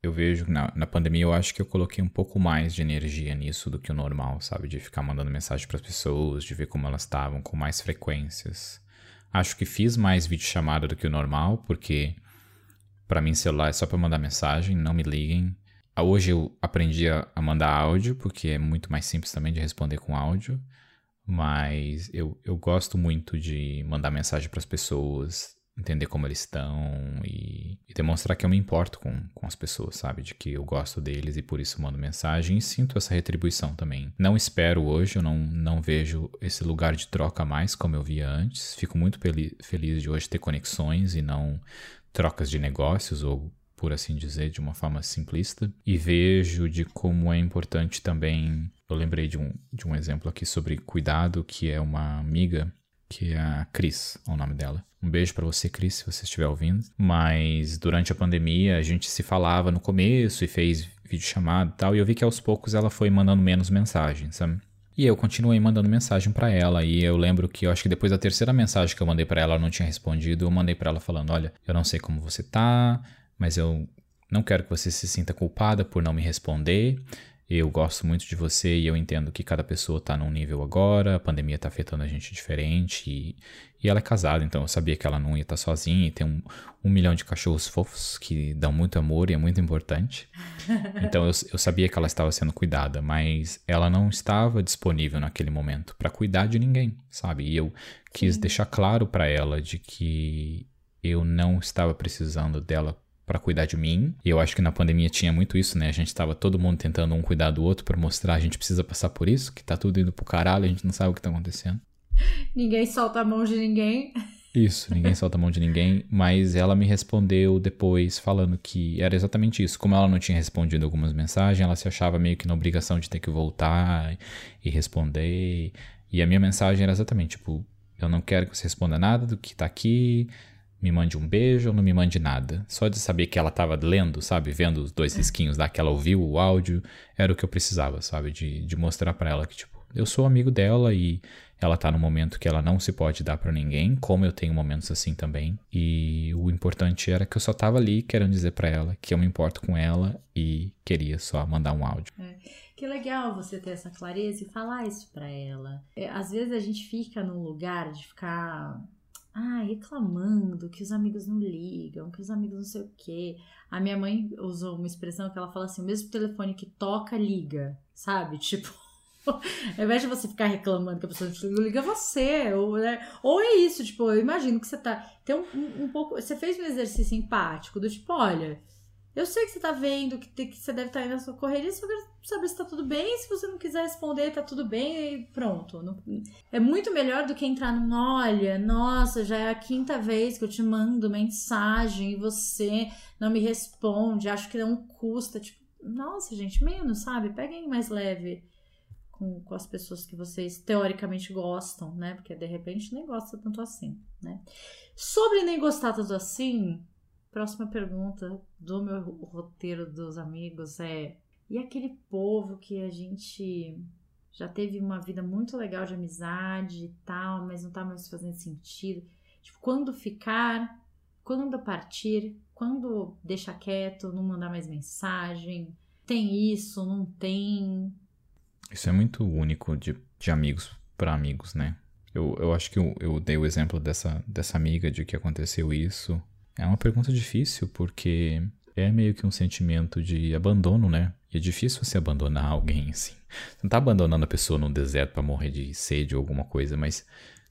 eu vejo na, na pandemia eu acho que eu coloquei um pouco mais de energia nisso do que o normal, sabe? De ficar mandando mensagem para as pessoas, de ver como elas estavam, com mais frequências. Acho que fiz mais videochamada do que o normal, porque para mim celular é só para mandar mensagem, não me liguem. Ah, hoje eu aprendi a mandar áudio, porque é muito mais simples também de responder com áudio. Mas eu, eu gosto muito de mandar mensagem para as pessoas, entender como eles estão e, e, demonstrar que eu me importo com, com as pessoas, sabe? De que eu gosto deles e por isso mando mensagem e sinto essa retribuição também. Não espero hoje, eu não, não vejo esse lugar de troca mais como eu via antes. Fico muito feliz de hoje ter conexões e não trocas de negócios ou por assim dizer, de uma forma simplista, e vejo de como é importante também. Eu lembrei de um, de um exemplo aqui sobre cuidado, que é uma amiga que é a Cris, é o nome dela. Um beijo para você, Cris, se você estiver ouvindo. Mas durante a pandemia a gente se falava no começo e fez vídeo chamado e tal, e eu vi que aos poucos ela foi mandando menos mensagens, sabe? E eu continuei mandando mensagem para ela e eu lembro que eu acho que depois da terceira mensagem que eu mandei para ela, ela não tinha respondido, eu mandei para ela falando: "Olha, eu não sei como você tá, mas eu não quero que você se sinta culpada por não me responder. Eu gosto muito de você e eu entendo que cada pessoa tá num nível agora, a pandemia tá afetando a gente diferente e, e ela é casada, então eu sabia que ela não ia estar tá sozinha e tem um, um milhão de cachorros fofos que dão muito amor e é muito importante. [laughs] Então eu, eu sabia que ela estava sendo cuidada, mas ela não estava disponível naquele momento para cuidar de ninguém, sabe? E eu quis Sim. deixar claro para ela de que eu não estava precisando dela para cuidar de mim. E eu acho que na pandemia tinha muito isso, né? A gente tava todo mundo tentando um cuidar do outro para mostrar a gente precisa passar por isso, que tá tudo indo pro caralho, a gente não sabe o que tá acontecendo. Ninguém solta a mão de ninguém. Isso, ninguém solta a mão de ninguém, mas ela me respondeu depois falando que era exatamente isso. Como ela não tinha respondido algumas mensagens, ela se achava meio que na obrigação de ter que voltar e responder. E a minha mensagem era exatamente, tipo, eu não quero que você responda nada do que tá aqui, me mande um beijo ou não me mande nada. Só de saber que ela estava lendo, sabe, vendo os dois risquinhos lá, que ela ouviu o áudio, era o que eu precisava, sabe, de, de mostrar para ela que, tipo, eu sou amigo dela e ela tá no momento que ela não se pode dar para ninguém, como eu tenho momentos assim também. E o importante era que eu só tava ali querendo dizer para ela que eu me importo com ela e queria só mandar um áudio. É. Que legal você ter essa clareza e falar isso para ela. É, às vezes a gente fica num lugar de ficar ah, reclamando que os amigos não ligam, que os amigos não sei o quê. A minha mãe usou uma expressão que ela fala assim: o mesmo telefone que toca, liga, sabe? [laughs] Tipo, ao invés de você ficar reclamando que a pessoa não liga você, ou, né? ou é isso, tipo, eu imagino que você tá. Tem um, um, um pouco. Você fez um exercício empático do tipo, olha eu sei que você tá vendo que, que você deve estar tá na sua correria, só quero saber se tá tudo bem. Se você não quiser responder, tá tudo bem e pronto. É muito melhor do que entrar num olha, nossa, já é a quinta vez que eu te mando mensagem e você não me responde, acho que não custa. Tipo, nossa, gente, menos, sabe? Peguem mais leve com, com as pessoas que vocês teoricamente gostam, né? Porque de repente nem gosta tanto assim, né? Sobre nem gostar tanto assim, Próxima pergunta do meu roteiro dos amigos é: e aquele povo que a gente já teve uma vida muito legal de amizade e tal, mas não tá mais fazendo sentido? Tipo, quando ficar, quando partir, quando deixar quieto, não mandar mais mensagem? Tem isso, não tem? Isso é muito único de, de amigos para amigos, né? Eu, eu acho que eu, eu dei o exemplo dessa, dessa amiga de que aconteceu isso é uma pergunta difícil porque é meio que um sentimento de abandono, né? E é difícil você abandonar alguém assim. Você não tá abandonando a pessoa no deserto para morrer de sede ou alguma coisa, mas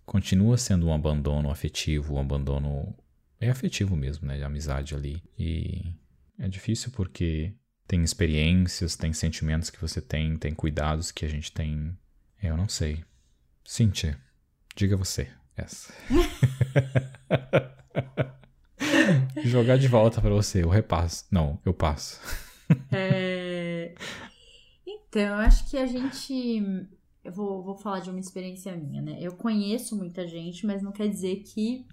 continua sendo um abandono afetivo, um abandono é afetivo mesmo, né, de amizade ali. E é difícil porque tem experiências, tem sentimentos que você tem, tem cuidados que a gente tem. Eu não sei. Cíntia, diga você essa. [laughs] [laughs] Jogar de volta para você, eu repasso. Não, eu passo. É... Então, eu acho que a gente. Eu vou, vou falar de uma experiência minha, né? Eu conheço muita gente, mas não quer dizer que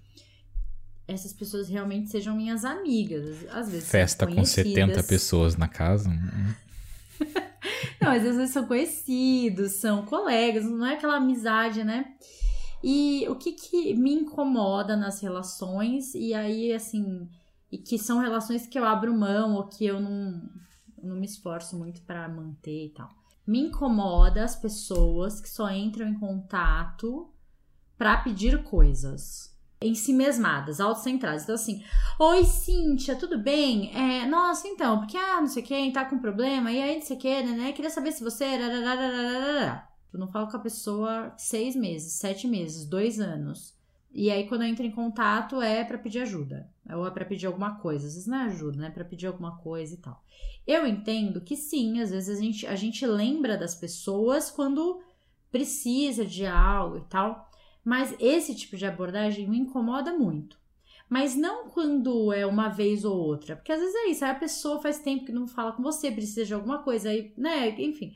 essas pessoas realmente sejam minhas amigas. Às vezes Festa com 70 pessoas na casa. Hum. [laughs] não, às vezes são conhecidos, são colegas, não é aquela amizade, né? E o que, que me incomoda nas relações, e aí, assim, e que são relações que eu abro mão ou que eu não, não me esforço muito para manter e tal. Me incomoda as pessoas que só entram em contato para pedir coisas em si mesmadas, autocentradas. Então, assim, oi, Cíntia, tudo bem? É, nossa, então, porque, ah, não sei quem, tá com problema, e aí, não sei o que, né, queria saber se você... Eu não falo com a pessoa seis meses, sete meses, dois anos. E aí, quando eu entro em contato, é para pedir ajuda. Ou é para pedir alguma coisa. Às vezes não é ajuda, né? É pra pedir alguma coisa e tal. Eu entendo que sim, às vezes a gente, a gente lembra das pessoas quando precisa de algo e tal. Mas esse tipo de abordagem me incomoda muito. Mas não quando é uma vez ou outra, porque às vezes é isso, aí a pessoa faz tempo que não fala com você, precisa de alguma coisa, aí, né, enfim.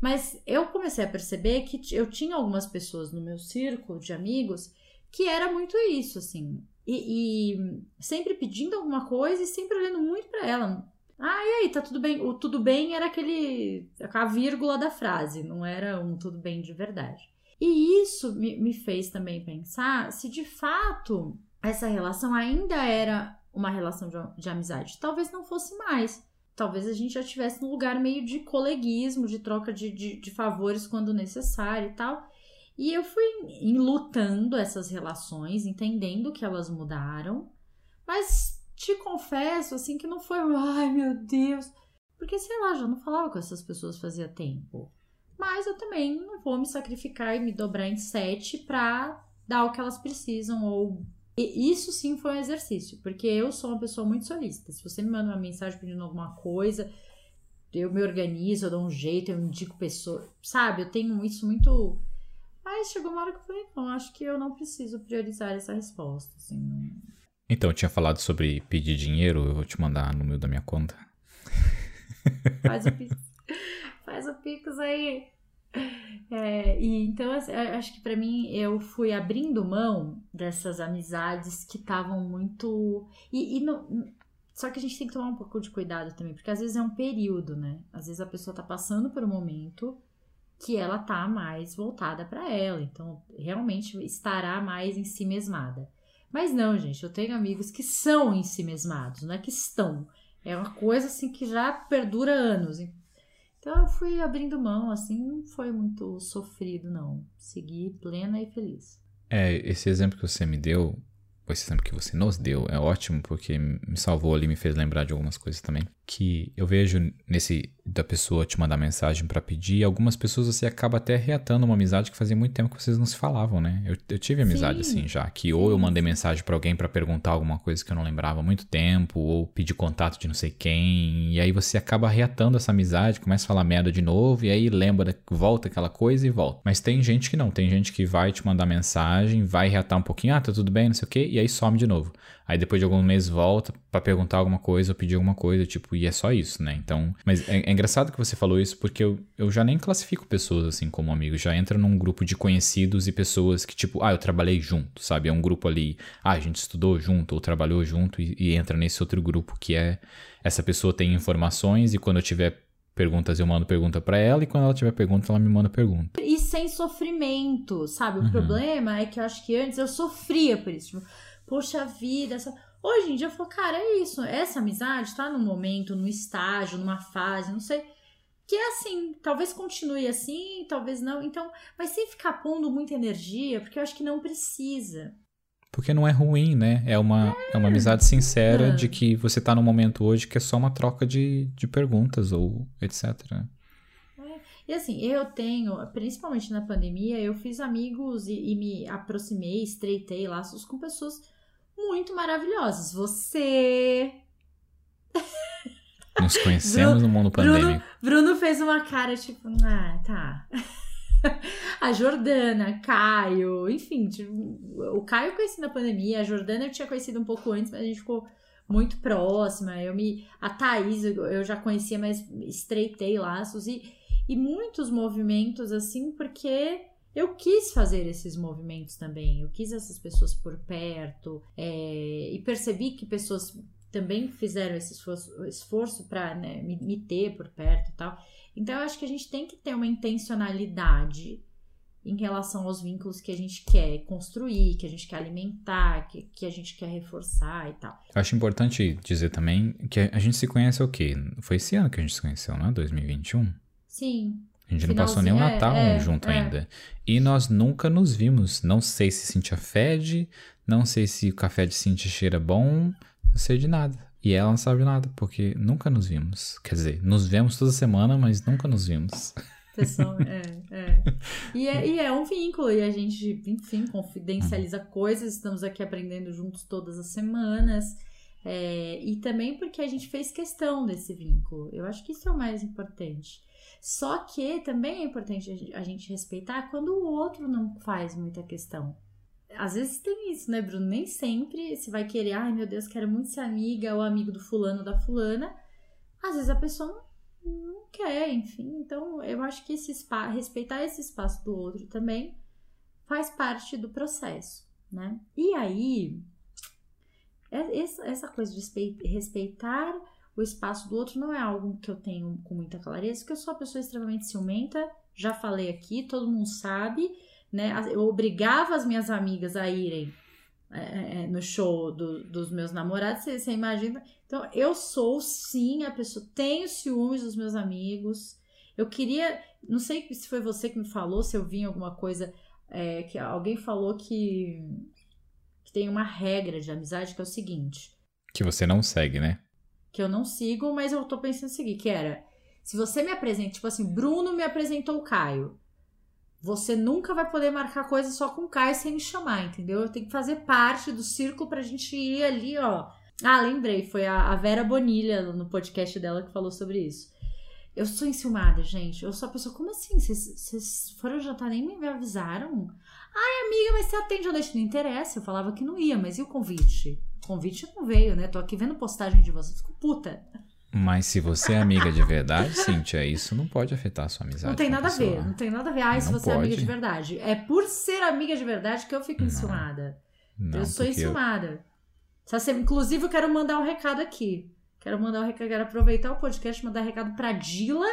Mas eu comecei a perceber que eu tinha algumas pessoas no meu círculo de amigos que era muito isso, assim. E, e sempre pedindo alguma coisa e sempre olhando muito para ela. Ah, e aí, tá tudo bem? O tudo bem era aquele. a vírgula da frase, não era um tudo bem de verdade. E isso me, me fez também pensar se de fato essa relação ainda era uma relação de, de amizade. Talvez não fosse mais. Talvez a gente já estivesse num lugar meio de coleguismo, de troca de, de, de favores quando necessário e tal. E eu fui enlutando essas relações, entendendo que elas mudaram, mas te confesso assim que não foi, ai meu Deus, porque sei lá, já não falava com essas pessoas fazia tempo. Mas eu também não vou me sacrificar e me dobrar em sete para dar o que elas precisam ou e isso sim foi um exercício, porque eu sou uma pessoa muito solícita. Se você me manda uma mensagem pedindo alguma coisa, eu me organizo, eu dou um jeito, eu indico pessoa, sabe? Eu tenho isso muito. Mas chegou uma hora que eu falei, não, acho que eu não preciso priorizar essa resposta, assim. Então, eu tinha falado sobre pedir dinheiro, eu vou te mandar no meio da minha conta. Faz o [laughs] pix. Faz o pix aí. [laughs] É, e então acho que para mim eu fui abrindo mão dessas amizades que estavam muito e, e não, só que a gente tem que tomar um pouco de cuidado também, porque às vezes é um período, né? Às vezes a pessoa tá passando por um momento que ela tá mais voltada para ela, então realmente estará mais em si mesmada. Mas não, gente, eu tenho amigos que são em si mesmados, não é que estão. É uma coisa assim que já perdura anos. Então eu fui abrindo mão, assim, não foi muito sofrido, não. Segui plena e feliz. É, esse exemplo que você me deu, esse exemplo que você nos deu, é ótimo porque me salvou ali, me fez lembrar de algumas coisas também que eu vejo nesse da pessoa te mandar mensagem para pedir, algumas pessoas você acaba até reatando uma amizade que fazia muito tempo que vocês não se falavam, né? Eu, eu tive amizade Sim. assim já, que ou eu mandei mensagem para alguém para perguntar alguma coisa que eu não lembrava há muito tempo, ou pedir contato de não sei quem, e aí você acaba reatando essa amizade, começa a falar merda de novo, e aí lembra, volta aquela coisa e volta. Mas tem gente que não, tem gente que vai te mandar mensagem, vai reatar um pouquinho, ah, tá tudo bem, não sei o quê, e aí some de novo. Aí depois de alguns meses volta para perguntar alguma coisa ou pedir alguma coisa, tipo, e é só isso, né? Então, mas é, é, engraçado que você falou isso porque eu, eu já nem classifico pessoas assim como amigos, já entra num grupo de conhecidos e pessoas que, tipo, ah, eu trabalhei junto, sabe? É um grupo ali, ah, a gente estudou junto ou trabalhou junto e, e entra nesse outro grupo que é essa pessoa tem informações e quando eu tiver perguntas eu mando pergunta para ela e quando ela tiver pergunta ela me manda pergunta. E sem sofrimento, sabe? O uhum. problema é que eu acho que antes eu sofria por isso. Tipo, poxa vida, essa... Hoje em dia eu falo, cara, é isso. Essa amizade tá num momento, num estágio, numa fase, não sei. Que é assim, talvez continue assim, talvez não. Então, mas sem ficar pondo muita energia, porque eu acho que não precisa. Porque não é ruim, né? É uma, é. é uma amizade sincera é. de que você tá num momento hoje que é só uma troca de, de perguntas ou etc. É. E assim, eu tenho, principalmente na pandemia, eu fiz amigos e, e me aproximei, estreitei laços com pessoas muito maravilhosas. Você. Nos conhecemos Bruno, no mundo pandêmico. Bruno, Bruno fez uma cara tipo, ah, tá. [laughs] a Jordana, Caio, enfim, tipo, o Caio eu conheci na pandemia, a Jordana eu tinha conhecido um pouco antes, mas a gente ficou muito próxima. Eu me. A Thaís eu já conhecia, mas estreitei laços. E, e muitos movimentos assim, porque eu quis fazer esses movimentos também. Eu quis essas pessoas por perto é, e percebi que pessoas também fizeram esse esforço, esforço para né, me, me ter por perto e tal. Então eu acho que a gente tem que ter uma intencionalidade em relação aos vínculos que a gente quer construir, que a gente quer alimentar, que, que a gente quer reforçar e tal. Eu acho importante dizer também que a gente se conhece o quê? Foi esse ano que a gente se conheceu, né? 2021? Sim. A gente não passou nem o Natal é, é, junto é. ainda. E nós nunca nos vimos. Não sei se Cintia fede, não sei se o café de Cintia cheira bom, não sei de nada. E ela não sabe nada, porque nunca nos vimos. Quer dizer, nos vemos toda semana, mas nunca nos vimos. [laughs] Pessoal, é, é. E, é. e é um vínculo, e a gente, enfim, confidencializa coisas, estamos aqui aprendendo juntos todas as semanas. É, e também porque a gente fez questão desse vínculo. Eu acho que isso é o mais importante. Só que também é importante a gente respeitar quando o outro não faz muita questão. Às vezes tem isso, né, Bruno? Nem sempre você vai querer, ai meu Deus, quero muito ser amiga ou amigo do fulano da fulana. Às vezes a pessoa não, não quer, enfim. Então eu acho que esse espaço, respeitar esse espaço do outro também faz parte do processo, né? E aí, é essa coisa de respeitar o espaço do outro não é algo que eu tenho com muita clareza, porque eu sou uma pessoa extremamente ciumenta, já falei aqui, todo mundo sabe, né? Eu obrigava as minhas amigas a irem é, é no show do, dos meus namorados, você, você, imagina. Então, eu sou sim a pessoa, tenho ciúmes dos meus amigos. Eu queria, não sei se foi você que me falou, se eu vi alguma coisa é, que alguém falou que, que tem uma regra de amizade que é o seguinte: que você não segue, né? Que eu não sigo, mas eu tô pensando em seguir, que era, se você me apresenta, tipo assim, Bruno me apresentou o Caio, você nunca vai poder marcar coisa só com o Caio sem me chamar, entendeu? Eu tenho que fazer parte do círculo pra gente ir ali, ó. Ah, lembrei, foi a, Vera Bonilha no podcast dela que falou sobre isso. Eu sou enciumada, gente. Eu sou a pessoa, como assim? Vocês foram jantar nem me avisaram? Ai, amiga, mas você atende a noite? Não interessa. Eu falava que não ia, mas e o convite? Convite não veio, né? Tô aqui vendo postagem de vocês. Fico puta. Mas se você é amiga de verdade, [laughs] Cíntia, isso não pode afetar a sua amizade. Não tem nada a, ver, não tem nada a ver. Ai, se você pode. é amiga de verdade. É por ser amiga de verdade que eu fico não. enciumada. Não, eu sou enciumada. Eu... Inclusive, eu quero mandar um recado aqui. Quero mandar um recado, quero aproveitar o podcast e mandar um recado pra Dila,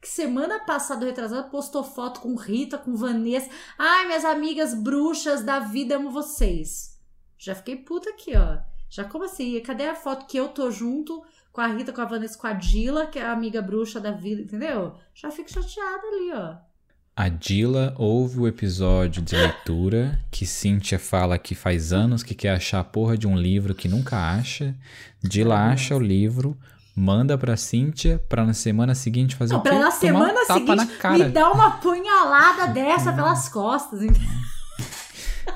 que semana passada, retrasada, postou foto com Rita, com Vanessa. Ai, minhas amigas bruxas da vida, amo vocês. Já fiquei puta aqui, ó. Já como assim? Cadê a foto que eu tô junto com a Rita, com a Vanessa, com a Dila, que é a amiga bruxa da vida, entendeu? Já fico chateada ali, ó. A Dila ouve o episódio de leitura que Cíntia fala que faz anos que quer achar a porra de um livro que nunca acha. Dila acha o livro, manda pra Cíntia pra na semana seguinte fazer Não, o quê? Pra na semana seguinte me dar uma punhalada dessa pelas costas, entendeu?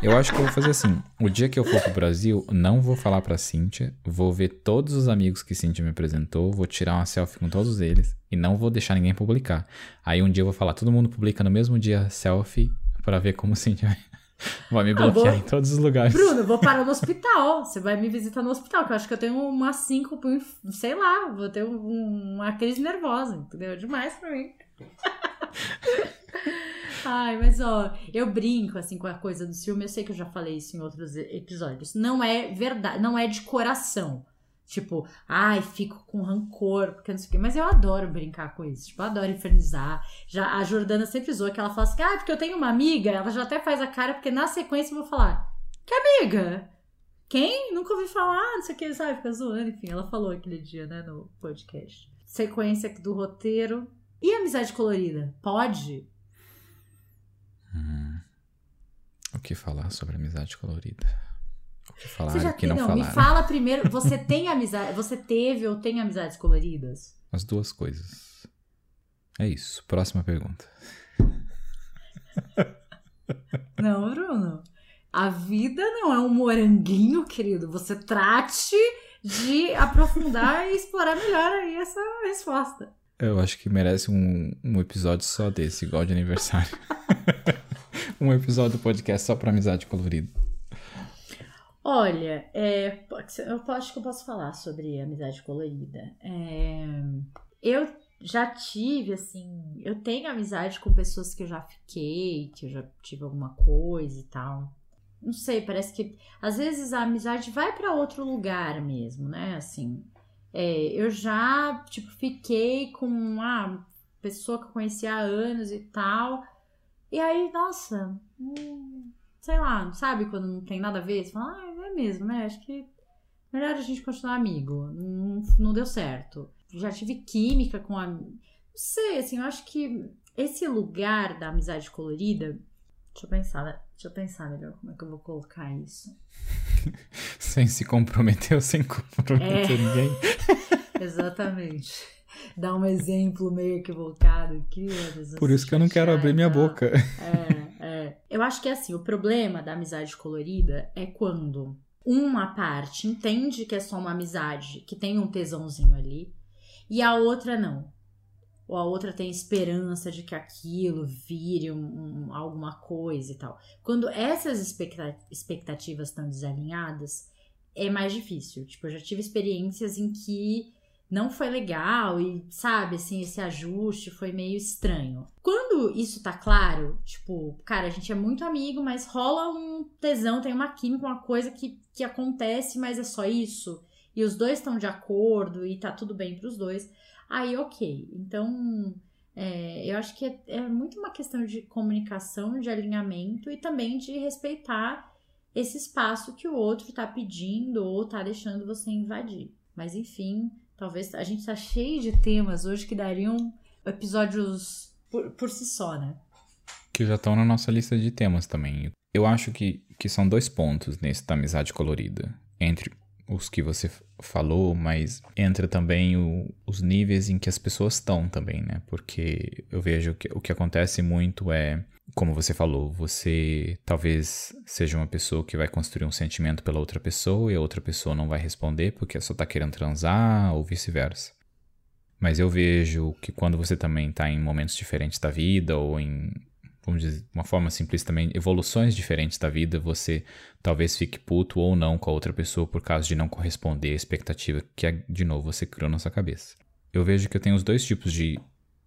Eu acho que eu vou fazer assim. O dia que eu for pro Brasil, não vou falar pra Cíntia. Vou ver todos os amigos que Cíntia me apresentou. Vou tirar uma selfie com todos eles. E não vou deixar ninguém publicar. Aí um dia eu vou falar, todo mundo publica no mesmo dia selfie. para ver como Cíntia vai [laughs] me bloquear vou... em todos os lugares. Bruno, vou parar no hospital. Você vai me visitar no hospital, que eu acho que eu tenho uma síncope, sei lá, vou ter um, uma crise nervosa, entendeu? Demais pra mim. [laughs] Ai, mas ó, eu brinco assim com a coisa do ciúme, eu sei que eu já falei isso em outros episódios. Não é verdade, não é de coração. Tipo, ai, fico com rancor, porque não sei o quê. Mas eu adoro brincar com isso. Tipo, eu adoro infernizar. Já, a Jordana sempre zoa que ela fala assim: ah, porque eu tenho uma amiga. Ela já até faz a cara, porque na sequência eu vou falar: que amiga? Quem? Nunca ouvi falar, não sei o que, sabe? Fica zoando. Enfim, ela falou aquele dia, né, no podcast. Sequência do roteiro. E amizade colorida? Pode? Hum. O que falar sobre amizade colorida? O que falar o que não, não falar? Me fala primeiro, você tem amizade, você teve ou tem amizades coloridas? As duas coisas. É isso. Próxima pergunta. Não, Bruno. A vida não é um moranguinho, querido. Você trate de aprofundar e explorar melhor aí essa resposta. Eu acho que merece um, um episódio só desse, igual de aniversário. [laughs] [laughs] um episódio do podcast só pra amizade colorida. Olha, é, eu acho que eu posso falar sobre amizade colorida. É, eu já tive, assim, eu tenho amizade com pessoas que eu já fiquei, que eu já tive alguma coisa e tal. Não sei, parece que às vezes a amizade vai para outro lugar mesmo, né? Assim, é, eu já, tipo, fiquei com uma pessoa que eu conhecia há anos e tal. E aí, nossa, hum, sei lá, sabe quando não tem nada a ver? Você fala, ah, é mesmo, né? Acho que melhor a gente continuar amigo. Não, não deu certo. Já tive química com a. Não sei, assim, eu acho que esse lugar da amizade colorida. Deixa eu pensar, deixa eu pensar melhor como é que eu vou colocar isso. [laughs] sem se comprometer ou sem comprometer é... ninguém. [laughs] Exatamente. Dar um exemplo meio equivocado aqui. Por isso que eu não quero abrir minha boca. É, é. Eu acho que é assim, o problema da amizade colorida é quando uma parte entende que é só uma amizade, que tem um tesãozinho ali, e a outra não. Ou a outra tem esperança de que aquilo vire um, um, alguma coisa e tal. Quando essas expectativas estão desalinhadas, é mais difícil. Tipo, eu já tive experiências em que não foi legal e, sabe, assim, esse ajuste foi meio estranho. Quando isso tá claro, tipo, cara, a gente é muito amigo, mas rola um tesão, tem uma química, uma coisa que, que acontece, mas é só isso, e os dois estão de acordo e tá tudo bem pros dois, aí ok. Então, é, eu acho que é, é muito uma questão de comunicação, de alinhamento e também de respeitar esse espaço que o outro tá pedindo ou tá deixando você invadir. Mas enfim, Talvez a gente tá cheio de temas hoje que dariam episódios por, por si só, né? Que já estão na nossa lista de temas também. Eu acho que, que são dois pontos nesse da amizade colorida. Entre os que você falou, mas entra também o, os níveis em que as pessoas estão também, né? Porque eu vejo que o que acontece muito é como você falou, você talvez seja uma pessoa que vai construir um sentimento pela outra pessoa e a outra pessoa não vai responder porque só tá querendo transar ou vice-versa. Mas eu vejo que quando você também tá em momentos diferentes da vida ou em, vamos dizer, uma forma simples também, evoluções diferentes da vida, você talvez fique puto ou não com a outra pessoa por causa de não corresponder à expectativa que, de novo, você criou na sua cabeça. Eu vejo que eu tenho os dois tipos de,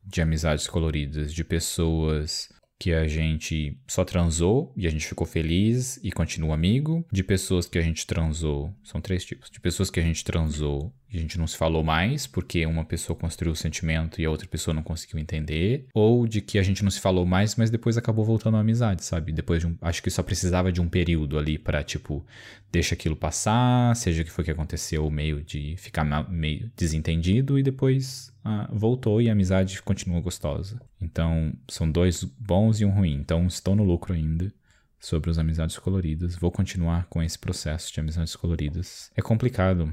de amizades coloridas, de pessoas que a gente só transou e a gente ficou feliz e continua amigo, de pessoas que a gente transou, são três tipos, de pessoas que a gente transou e a gente não se falou mais porque uma pessoa construiu o sentimento e a outra pessoa não conseguiu entender, ou de que a gente não se falou mais, mas depois acabou voltando à amizade, sabe? Depois de um, acho que só precisava de um período ali para tipo, deixa aquilo passar, seja o que foi que aconteceu, meio de ficar meio desentendido e depois ah, voltou e a amizade continua gostosa. Então, são dois bons e um ruim. Então, estou no lucro ainda sobre as amizades coloridas. Vou continuar com esse processo de amizades coloridas. É complicado,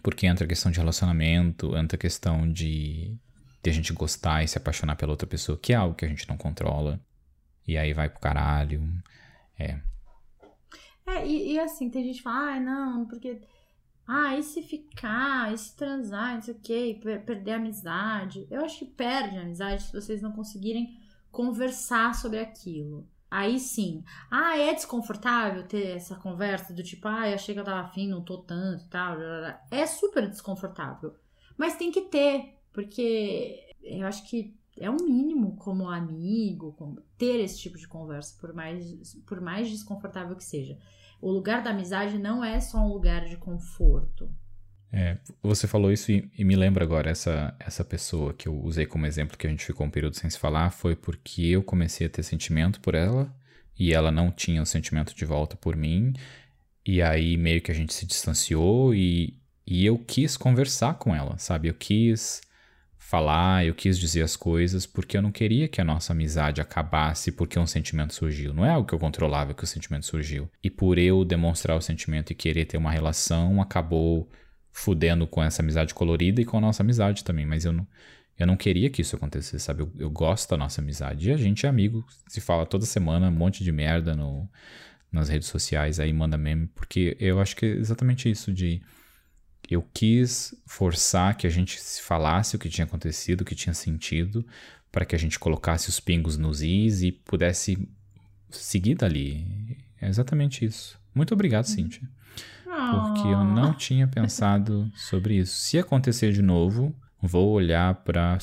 porque entra a questão de relacionamento, entra a questão de, de a gente gostar e se apaixonar pela outra pessoa, que é algo que a gente não controla. E aí vai pro caralho. É. É, e, e assim, tem gente que fala, ah, não, porque ah, e se ficar, e se transar, não sei o que, perder a amizade. Eu acho que perde a amizade se vocês não conseguirem conversar sobre aquilo. Aí sim. Ah, é desconfortável ter essa conversa do tipo, ah, eu achei que eu tava afim, não tô tanto e tal. É super desconfortável. Mas tem que ter, porque eu acho que é um mínimo como amigo, como ter esse tipo de conversa, por mais, por mais desconfortável que seja o lugar da amizade não é só um lugar de conforto. É, você falou isso e, e, me lembra agora, essa, essa pessoa que eu usei como exemplo que a gente ficou um período sem se falar, foi porque eu comecei a ter sentimento por ela e ela não tinha o sentimento de volta por mim, e aí meio que a gente se distanciou e, e eu quis conversar com ela, sabe? Eu quis falar, eu quis dizer as coisas porque eu não queria que a nossa amizade acabasse porque um sentimento surgiu. Não é algo que eu controlava que o sentimento surgiu. E por eu demonstrar o sentimento e querer ter uma relação, acabou fudendo com essa amizade colorida e com a nossa amizade também. Mas eu não, eu não queria que isso acontecesse, sabe? Eu, eu gosto da nossa amizade. E a gente é amigo, se fala toda semana um monte de merda no, nas redes sociais, aí manda meme, porque eu acho que é exatamente isso de eu quis forçar que a gente falasse o que tinha acontecido, o que tinha sentido, para que a gente colocasse os pingos nos is e pudesse seguir dali. É exatamente isso. Muito obrigado, Cíntia. Porque eu não tinha pensado sobre isso. Se acontecer de novo, vou olhar para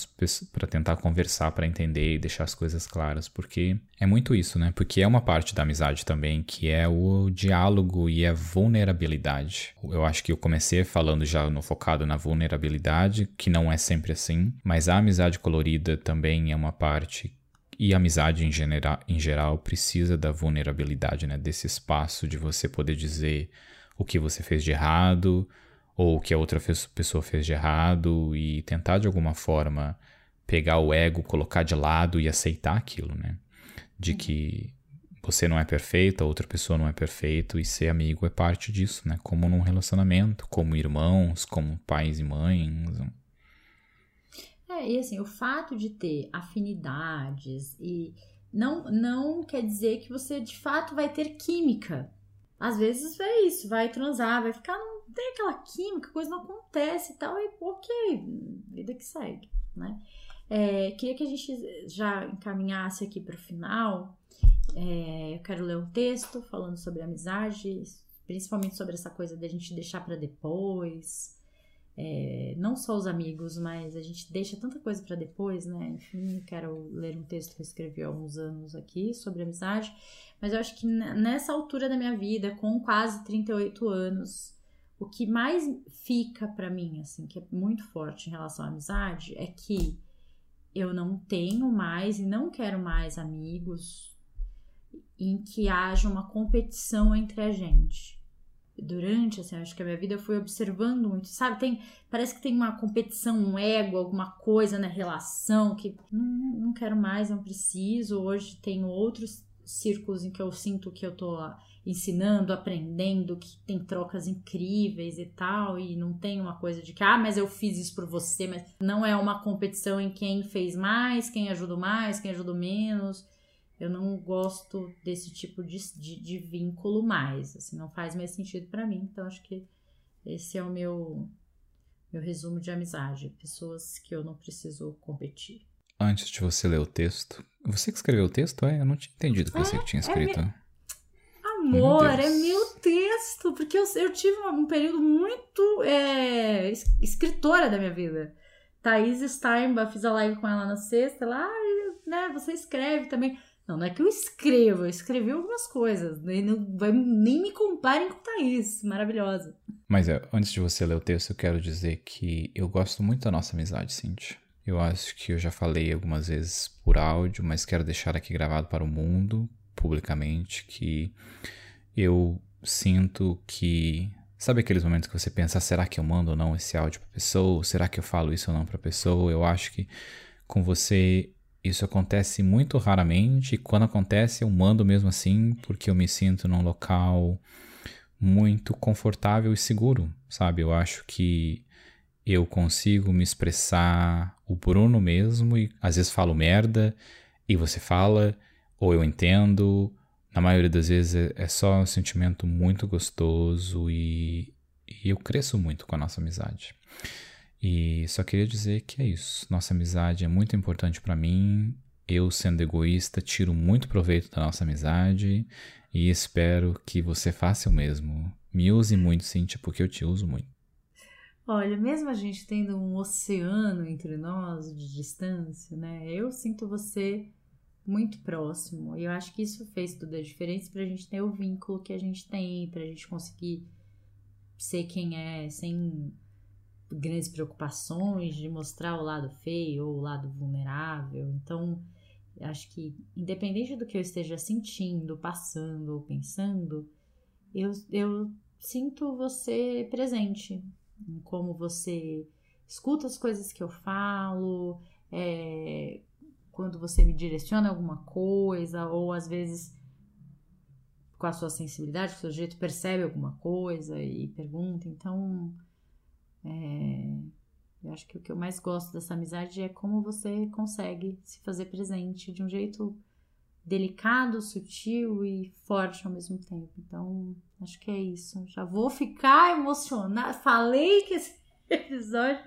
tentar conversar, para entender e deixar as coisas claras, porque é muito isso, né? Porque é uma parte da amizade também, que é o diálogo e a vulnerabilidade. Eu acho que eu comecei falando já no focado na vulnerabilidade, que não é sempre assim, mas a amizade colorida também é uma parte e a amizade em, genera, em geral precisa da vulnerabilidade, né? Desse espaço de você poder dizer o que você fez de errado, ou o que a outra pessoa fez de errado e tentar de alguma forma pegar o ego, colocar de lado e aceitar aquilo, né? De que você não é perfeito, a outra pessoa não é perfeito e ser amigo é parte disso, né? Como num relacionamento, como irmãos, como pais e mães. É, e assim, o fato de ter afinidades e não, não quer dizer que você de fato vai ter química. Às vezes é isso, vai transar, vai ficar num tem aquela química, coisa não acontece e tal, e ok, vida que segue, né? É, queria que a gente já encaminhasse aqui para o final. É, eu quero ler um texto falando sobre amizade, principalmente sobre essa coisa da gente deixar para depois. É, não só os amigos, mas a gente deixa tanta coisa para depois, né? Enfim, quero ler um texto que eu escrevi há uns anos aqui sobre amizade, mas eu acho que nessa altura da minha vida, com quase 38 anos, o que mais fica para mim, assim, que é muito forte em relação à amizade, é que eu não tenho mais e não quero mais amigos em que haja uma competição entre a gente. Durante, assim, acho que a minha vida eu fui observando muito, sabe? Tem, parece que tem uma competição, um ego, alguma coisa na relação que não, não quero mais, não preciso. Hoje tenho outros círculos em que eu sinto que eu tô ensinando, aprendendo, que tem trocas incríveis e tal, e não tem uma coisa de que, ah, mas eu fiz isso por você, mas não é uma competição em quem fez mais, quem ajudou mais, quem ajudou menos. Eu não gosto desse tipo de, de, de vínculo mais, assim, não faz mais sentido para mim, então acho que esse é o meu, meu resumo de amizade, pessoas que eu não preciso competir. Antes de você ler o texto, você que escreveu o texto? É, eu não tinha entendido que você é, que tinha escrito. É, amor, meu é meu texto, porque eu, eu tive um período muito é, escritora da minha vida. Thaís Steinbach, fiz a live com ela na sexta, lá, ah, né, você escreve também. Não, não é que eu escrevo, eu escrevi algumas coisas. Nem, não, vai, nem me comparem com Thaís, maravilhosa. Mas é, antes de você ler o texto, eu quero dizer que eu gosto muito da nossa amizade, Cintia. Eu acho que eu já falei algumas vezes por áudio, mas quero deixar aqui gravado para o mundo, publicamente, que eu sinto que. Sabe aqueles momentos que você pensa, será que eu mando ou não esse áudio para pessoa? Será que eu falo isso ou não para pessoa? Eu acho que com você isso acontece muito raramente e quando acontece eu mando mesmo assim, porque eu me sinto num local muito confortável e seguro, sabe? Eu acho que eu consigo me expressar o Bruno mesmo e às vezes falo merda e você fala ou eu entendo na maioria das vezes é, é só um sentimento muito gostoso e, e eu cresço muito com a nossa amizade. E só queria dizer que é isso. Nossa amizade é muito importante para mim. Eu, sendo egoísta, tiro muito proveito da nossa amizade e espero que você faça o mesmo. Me use muito, Cintia, porque eu te uso muito. Olha, mesmo a gente tendo um oceano entre nós de distância, né? Eu sinto você muito próximo. E eu acho que isso fez toda a diferença pra gente ter o vínculo que a gente tem, pra gente conseguir ser quem é sem grandes preocupações de mostrar o lado feio ou o lado vulnerável. Então, acho que independente do que eu esteja sentindo, passando ou pensando, eu, eu sinto você presente, como você escuta as coisas que eu falo, é, quando você me direciona alguma coisa, ou às vezes com a sua sensibilidade, com o seu jeito, percebe alguma coisa e pergunta. Então, é, eu acho que o que eu mais gosto dessa amizade é como você consegue se fazer presente de um jeito delicado, sutil e forte ao mesmo tempo. Então, acho que é isso. Já vou ficar emocionada. Falei que esse [laughs] episódio.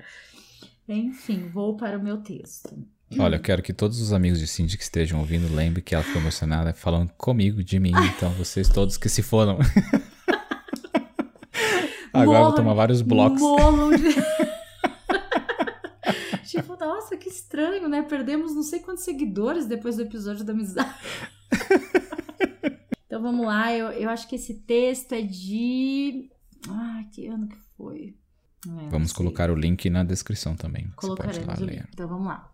Enfim, vou para o meu texto. Olha, eu quero que todos os amigos de Cindy que estejam ouvindo lembrem que ela ficou emocionada falando comigo, de mim. Então, [laughs] vocês todos que se foram. [laughs] Agora morro, vou tomar vários blocos. Morro de... [laughs] nossa, que estranho, né? Perdemos não sei quantos seguidores depois do episódio da amizade. então vamos lá, eu, eu acho que esse texto é de. Ah, que ano que foi? É, vamos colocar o link na descrição também. Colocaremos o link. Então vamos lá.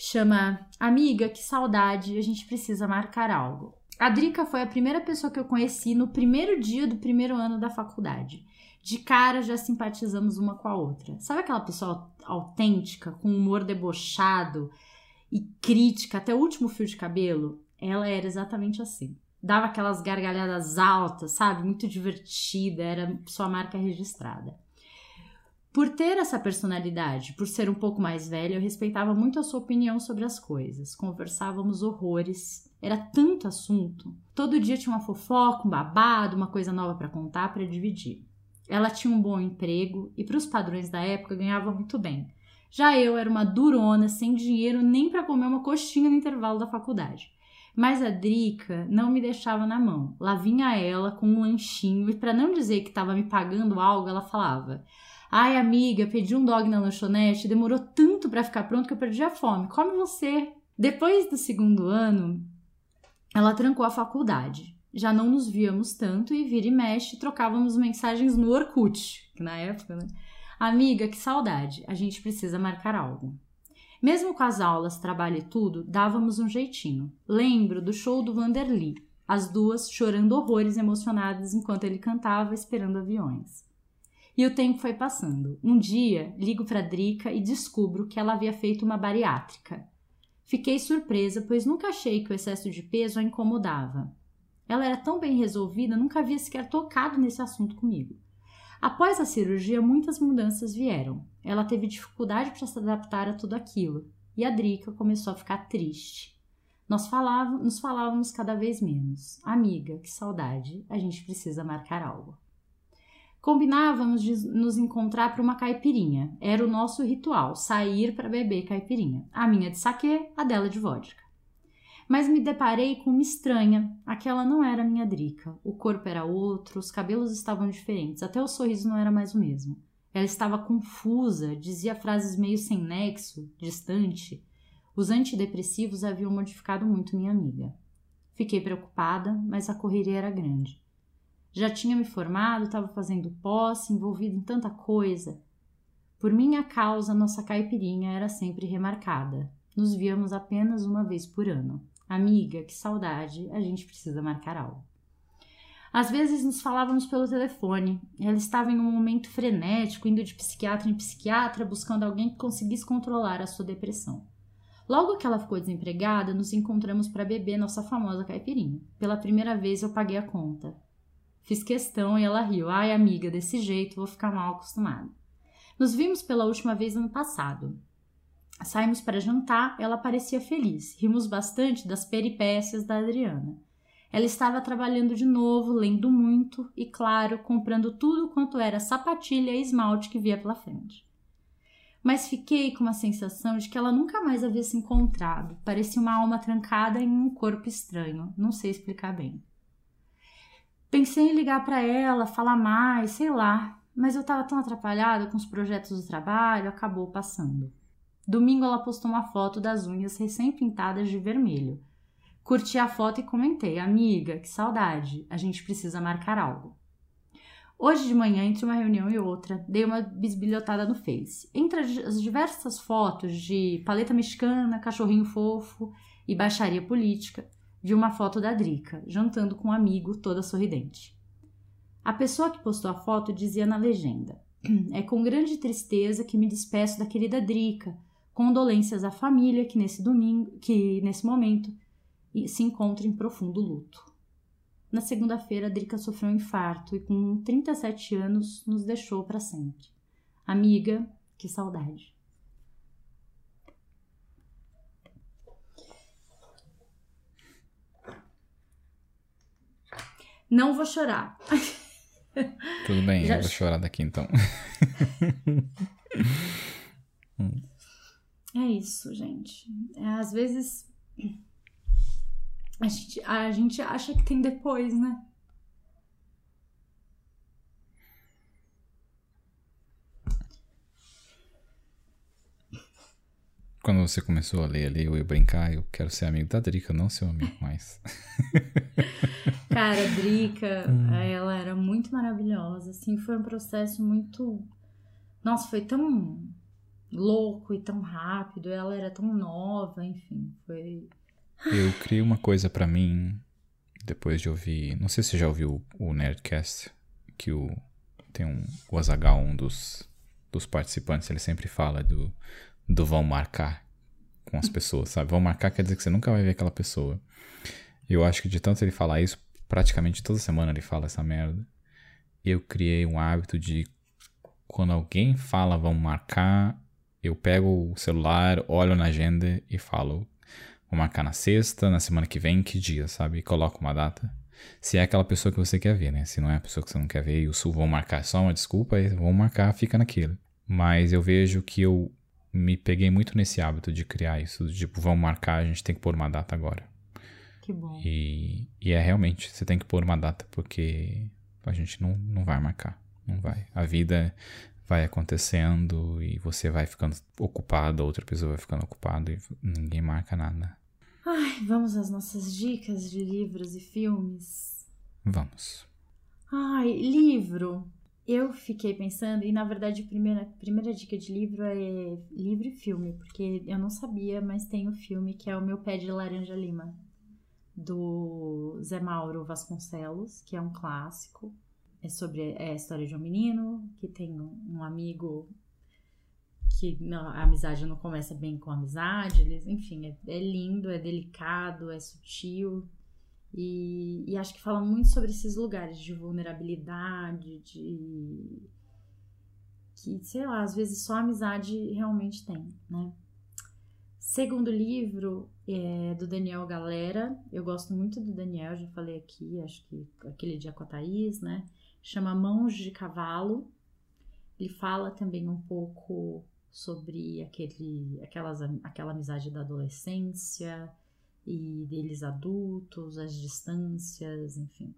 Chama Amiga, que saudade, a gente precisa marcar algo. A Drica foi a primeira pessoa que eu conheci no primeiro dia do primeiro ano da faculdade. De cara já simpatizamos uma com a outra. Sabe aquela pessoa autêntica, com humor debochado e crítica até o último fio de cabelo? Ela era exatamente assim. Dava aquelas gargalhadas altas, sabe? Muito divertida, era sua marca registrada. Por ter essa personalidade, por ser um pouco mais velha, eu respeitava muito a sua opinião sobre as coisas. Conversávamos horrores. Era tanto assunto. Todo dia tinha uma fofoca, um babado, uma coisa nova para contar, para dividir. Ela tinha um bom emprego e, para os padrões da época, ganhava muito bem. Já eu era uma durona, sem dinheiro nem para comer uma coxinha no intervalo da faculdade. Mas a Drica não me deixava na mão. Lá vinha ela com um lanchinho e, para não dizer que estava me pagando algo, ela falava: Ai, amiga, pedi um dog na lanchonete, demorou tanto para ficar pronto que eu perdi a fome. Come você. Depois do segundo ano, ela trancou a faculdade. Já não nos víamos tanto e vira e mexe, trocávamos mensagens no Orkut, que na época, né? Amiga, que saudade, a gente precisa marcar algo. Mesmo com as aulas, trabalho e tudo, dávamos um jeitinho. Lembro do show do Vanderly, as duas chorando horrores emocionadas enquanto ele cantava, esperando aviões. E o tempo foi passando. Um dia, ligo para Drica e descubro que ela havia feito uma bariátrica. Fiquei surpresa, pois nunca achei que o excesso de peso a incomodava. Ela era tão bem resolvida, nunca havia sequer tocado nesse assunto comigo. Após a cirurgia, muitas mudanças vieram. Ela teve dificuldade para se adaptar a tudo aquilo, e a Drica começou a ficar triste. Nós falávamos, nos falávamos cada vez menos. Amiga, que saudade, a gente precisa marcar algo. Combinávamos de nos encontrar para uma caipirinha. Era o nosso ritual, sair para beber caipirinha. A minha de saquê, a dela de vodka. Mas me deparei com uma estranha. Aquela não era minha Drica. O corpo era outro, os cabelos estavam diferentes, até o sorriso não era mais o mesmo. Ela estava confusa, dizia frases meio sem nexo, distante. Os antidepressivos haviam modificado muito minha amiga. Fiquei preocupada, mas a correria era grande. Já tinha me formado, estava fazendo posse, envolvido em tanta coisa. Por minha causa, nossa caipirinha era sempre remarcada. Nos víamos apenas uma vez por ano. Amiga, que saudade, a gente precisa marcar algo. Às vezes nos falávamos pelo telefone. Ela estava em um momento frenético, indo de psiquiatra em psiquiatra, buscando alguém que conseguisse controlar a sua depressão. Logo que ela ficou desempregada, nos encontramos para beber nossa famosa caipirinha. Pela primeira vez eu paguei a conta. Fiz questão e ela riu. Ai, amiga, desse jeito vou ficar mal acostumada. Nos vimos pela última vez ano passado. Saímos para jantar, ela parecia feliz. Rimos bastante das peripécias da Adriana. Ela estava trabalhando de novo, lendo muito e, claro, comprando tudo quanto era sapatilha e esmalte que via pela frente. Mas fiquei com uma sensação de que ela nunca mais havia se encontrado. Parecia uma alma trancada em um corpo estranho. Não sei explicar bem. Pensei em ligar para ela, falar mais, sei lá, mas eu estava tão atrapalhada com os projetos do trabalho, acabou passando. Domingo ela postou uma foto das unhas recém-pintadas de vermelho. Curti a foto e comentei: Amiga, que saudade, a gente precisa marcar algo. Hoje de manhã, entre uma reunião e outra, dei uma bisbilhotada no Face. Entre as diversas fotos de paleta mexicana, cachorrinho fofo e baixaria política, vi uma foto da Drica, jantando com um amigo, toda sorridente. A pessoa que postou a foto dizia na legenda: É com grande tristeza que me despeço da querida Drica, condolências à família que nesse domingo, que nesse momento se encontra em profundo luto. Na segunda-feira, a Drica sofreu um infarto e, com 37 anos, nos deixou para sempre. Amiga, que saudade. Não vou chorar. [laughs] Tudo bem, Já... eu vou chorar daqui então. [laughs] é isso, gente. É, às vezes a gente, a gente acha que tem depois, né? Quando você começou a ler ali, eu ia brincar, eu quero ser amigo da Drica, não seu amigo [laughs] mais. Cara, a Drica, hum. ela era muito maravilhosa, assim, foi um processo muito... Nossa, foi tão louco e tão rápido, ela era tão nova, enfim, foi... Eu criei uma coisa para mim, depois de ouvir... Não sei se você já ouviu o Nerdcast, que o... Tem um... O Azagal, um dos, dos participantes, ele sempre fala do do vão marcar com as pessoas, sabe? Vão marcar quer dizer que você nunca vai ver aquela pessoa. Eu acho que de tanto ele falar isso, praticamente toda semana ele fala essa merda. Eu criei um hábito de quando alguém fala vão marcar, eu pego o celular, olho na agenda e falo vou marcar na sexta, na semana que vem, que dia, sabe? E coloco uma data. Se é aquela pessoa que você quer ver, né? Se não é a pessoa que você não quer ver e o sul vão marcar só uma desculpa, vão marcar, fica naquilo. Mas eu vejo que eu me peguei muito nesse hábito de criar isso. Tipo, vamos marcar, a gente tem que pôr uma data agora. Que bom. E, e é realmente, você tem que pôr uma data, porque a gente não, não vai marcar. Não vai. A vida vai acontecendo e você vai ficando ocupado, outra pessoa vai ficando ocupada e ninguém marca nada. Ai, vamos às nossas dicas de livros e filmes? Vamos. Ai, livro eu fiquei pensando, e na verdade a primeira, a primeira dica de livro é livro e filme, porque eu não sabia, mas tem o filme que é O Meu Pé de Laranja Lima, do Zé Mauro Vasconcelos, que é um clássico. É sobre é a história de um menino que tem um, amigo que não, a amizade não começa bem com amizade, eles, enfim, é, é lindo, é delicado, é sutil, e, e, acho que fala muito sobre esses lugares de vulnerabilidade, de. que, sei lá, às vezes só a amizade realmente tem, né? Segundo livro é do Daniel Galera. Eu gosto muito do Daniel, já falei aqui, acho que aquele dia com a Thaís, né? Chama Mãos de Cavalo. Ele fala também um pouco sobre aquele, aquelas, aquela amizade da adolescência, e deles adultos, as distâncias, enfim.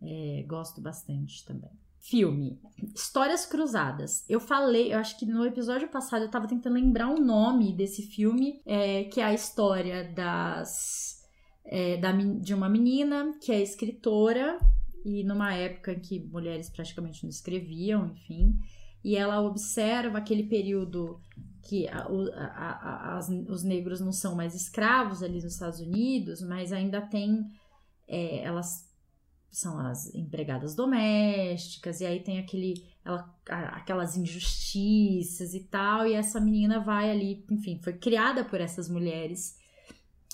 É, gosto bastante também. Filme, Histórias Cruzadas. Eu falei, eu acho que no episódio passado eu tava tentando lembrar o nome desse filme, é, que é a história das. É, da, de uma menina que é escritora, e numa época em que mulheres praticamente não escreviam, enfim, e ela observa aquele período que a, a, a, as, os negros não são mais escravos ali nos Estados Unidos, mas ainda tem. É, elas são as empregadas domésticas, e aí tem aquele, ela, aquelas injustiças e tal, e essa menina vai ali, enfim, foi criada por essas mulheres.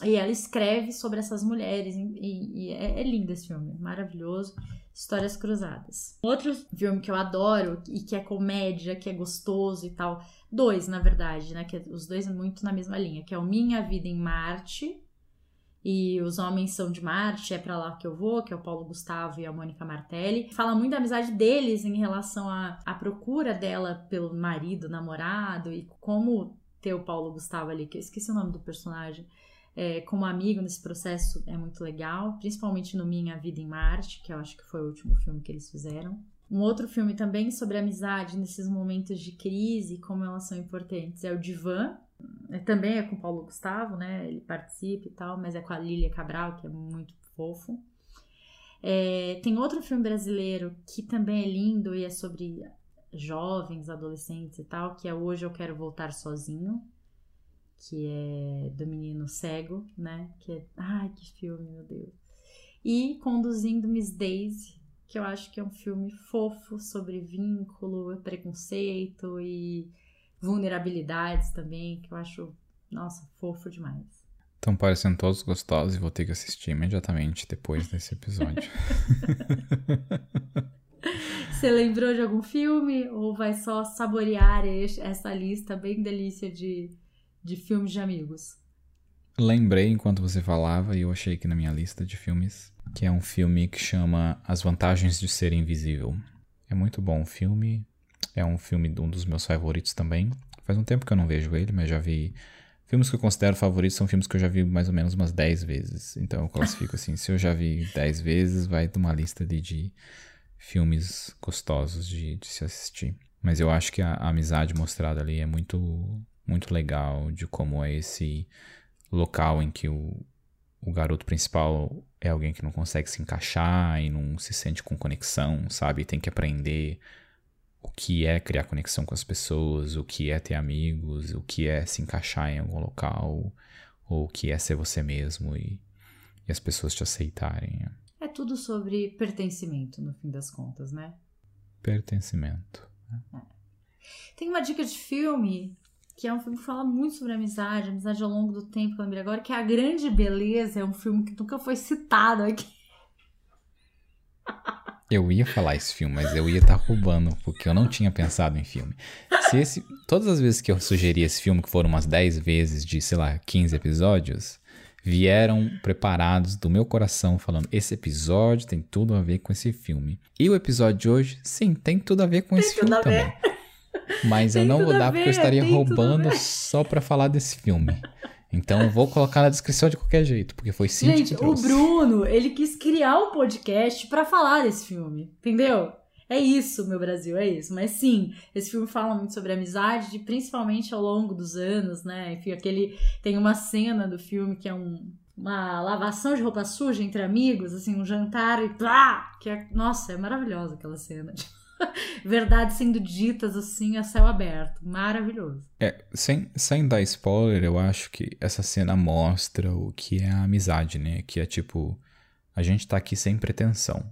E ela escreve sobre essas mulheres, e, e é, é lindo esse filme, maravilhoso. Histórias Cruzadas. Outro filme que eu adoro e que é comédia, que é gostoso e tal. Dois, na verdade, né? Que é, os dois muito na mesma linha, que é o Minha Vida em Marte. E os homens são de Marte, é para lá que eu vou, que é o Paulo Gustavo e a Mônica Martelli. Fala muito da amizade deles em relação à, à procura dela pelo marido, namorado, e como ter o Paulo Gustavo ali, que eu esqueci o nome do personagem é, como amigo nesse processo é muito legal, principalmente no Minha Vida em Marte, que eu acho que foi o último filme que eles fizeram. Um outro filme também sobre amizade nesses momentos de crise, como elas são importantes, é o Divan. É, também é com Paulo Gustavo, né? Ele participa e tal, mas é com a Lília Cabral, que é muito fofo. É, tem outro filme brasileiro que também é lindo e é sobre jovens, adolescentes e tal, que é Hoje Eu Quero Voltar Sozinho, que é do menino cego, né? Que é. Ai, que filme, meu Deus. E Conduzindo Miss Daisy, que eu acho que é um filme fofo sobre vínculo, preconceito e vulnerabilidades também, que eu acho, nossa, fofo demais. Estão parecendo todos gostosos e vou ter que assistir imediatamente depois desse episódio. [laughs] [laughs] Você lembrou de algum filme ou vai só saborear essa lista bem delícia de de filmes de amigos? Lembrei enquanto você falava e eu achei aqui na minha lista de filmes que é um filme que chama As Vantagens de Ser Invisível. É muito bom o filme. É um filme um dos meus favoritos também. Faz um tempo que eu não vejo ele, mas já vi. Filmes que eu considero favoritos são filmes que eu já vi mais ou menos umas 10 vezes. Então eu classifico assim: se eu já vi 10 vezes, vai de uma lista de, de filmes gostosos de, de se assistir. Mas eu acho que a, a amizade mostrada ali é muito muito legal de como é esse local em que o, o garoto principal é alguém que não consegue se encaixar e não se sente com conexão, sabe? Tem que aprender o que é criar conexão com as pessoas, o que é ter amigos, o que é se encaixar em algum local, ou o que é ser você mesmo e, e as pessoas te aceitarem. É tudo sobre pertencimento, no fim das contas, né? Pertencimento. É. Tem uma dica de filme que é um filme que fala muito sobre amizade, amizade ao longo do tempo, lembrei agora, que é A Grande Beleza, é um filme que nunca foi citado aqui. Eu ia falar esse filme, mas eu ia estar tá roubando, porque eu não tinha pensado em filme. Se esse, todas as vezes que eu sugeri esse filme, que foram umas 10 vezes de, sei lá, 15 episódios, vieram preparados do meu coração falando: esse episódio tem tudo a ver com esse filme. E o episódio de hoje, sim, tem tudo a ver com tem esse filme também. Mas eu não vou dar porque eu estaria roubando só para falar desse filme. Então eu vou colocar na descrição de qualquer jeito, porque foi sim Gente, o Bruno, ele quis criar um podcast para falar desse filme, entendeu? É isso, meu Brasil, é isso. Mas sim, esse filme fala muito sobre amizade, principalmente ao longo dos anos, né? Enfim, aquele. Tem uma cena do filme que é um, uma lavação de roupa suja entre amigos, assim, um jantar e plá! Que é, nossa, é maravilhosa aquela cena. [laughs] [laughs] verdades sendo ditas assim a céu aberto. Maravilhoso. É, sem, sem dar spoiler, eu acho que essa cena mostra o que é a amizade, né? Que é tipo, a gente tá aqui sem pretensão.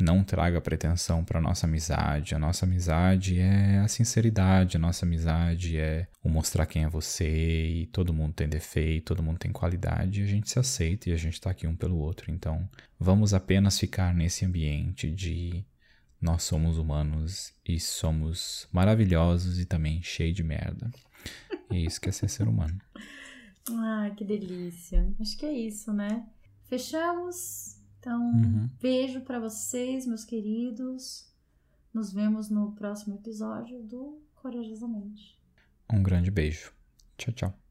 Não traga pretensão para nossa amizade. A nossa amizade é a sinceridade, a nossa amizade é o mostrar quem é você e todo mundo tem defeito, todo mundo tem qualidade e a gente se aceita e a gente tá aqui um pelo outro. Então, vamos apenas ficar nesse ambiente de nós somos humanos e somos maravilhosos e também cheios de merda. E isso que é ser ser humano. Ah, que delícia. Acho que é isso, né? Fechamos. Então, uhum. beijo para vocês, meus queridos. Nos vemos no próximo episódio do Corajosamente. Um grande beijo. Tchau, tchau.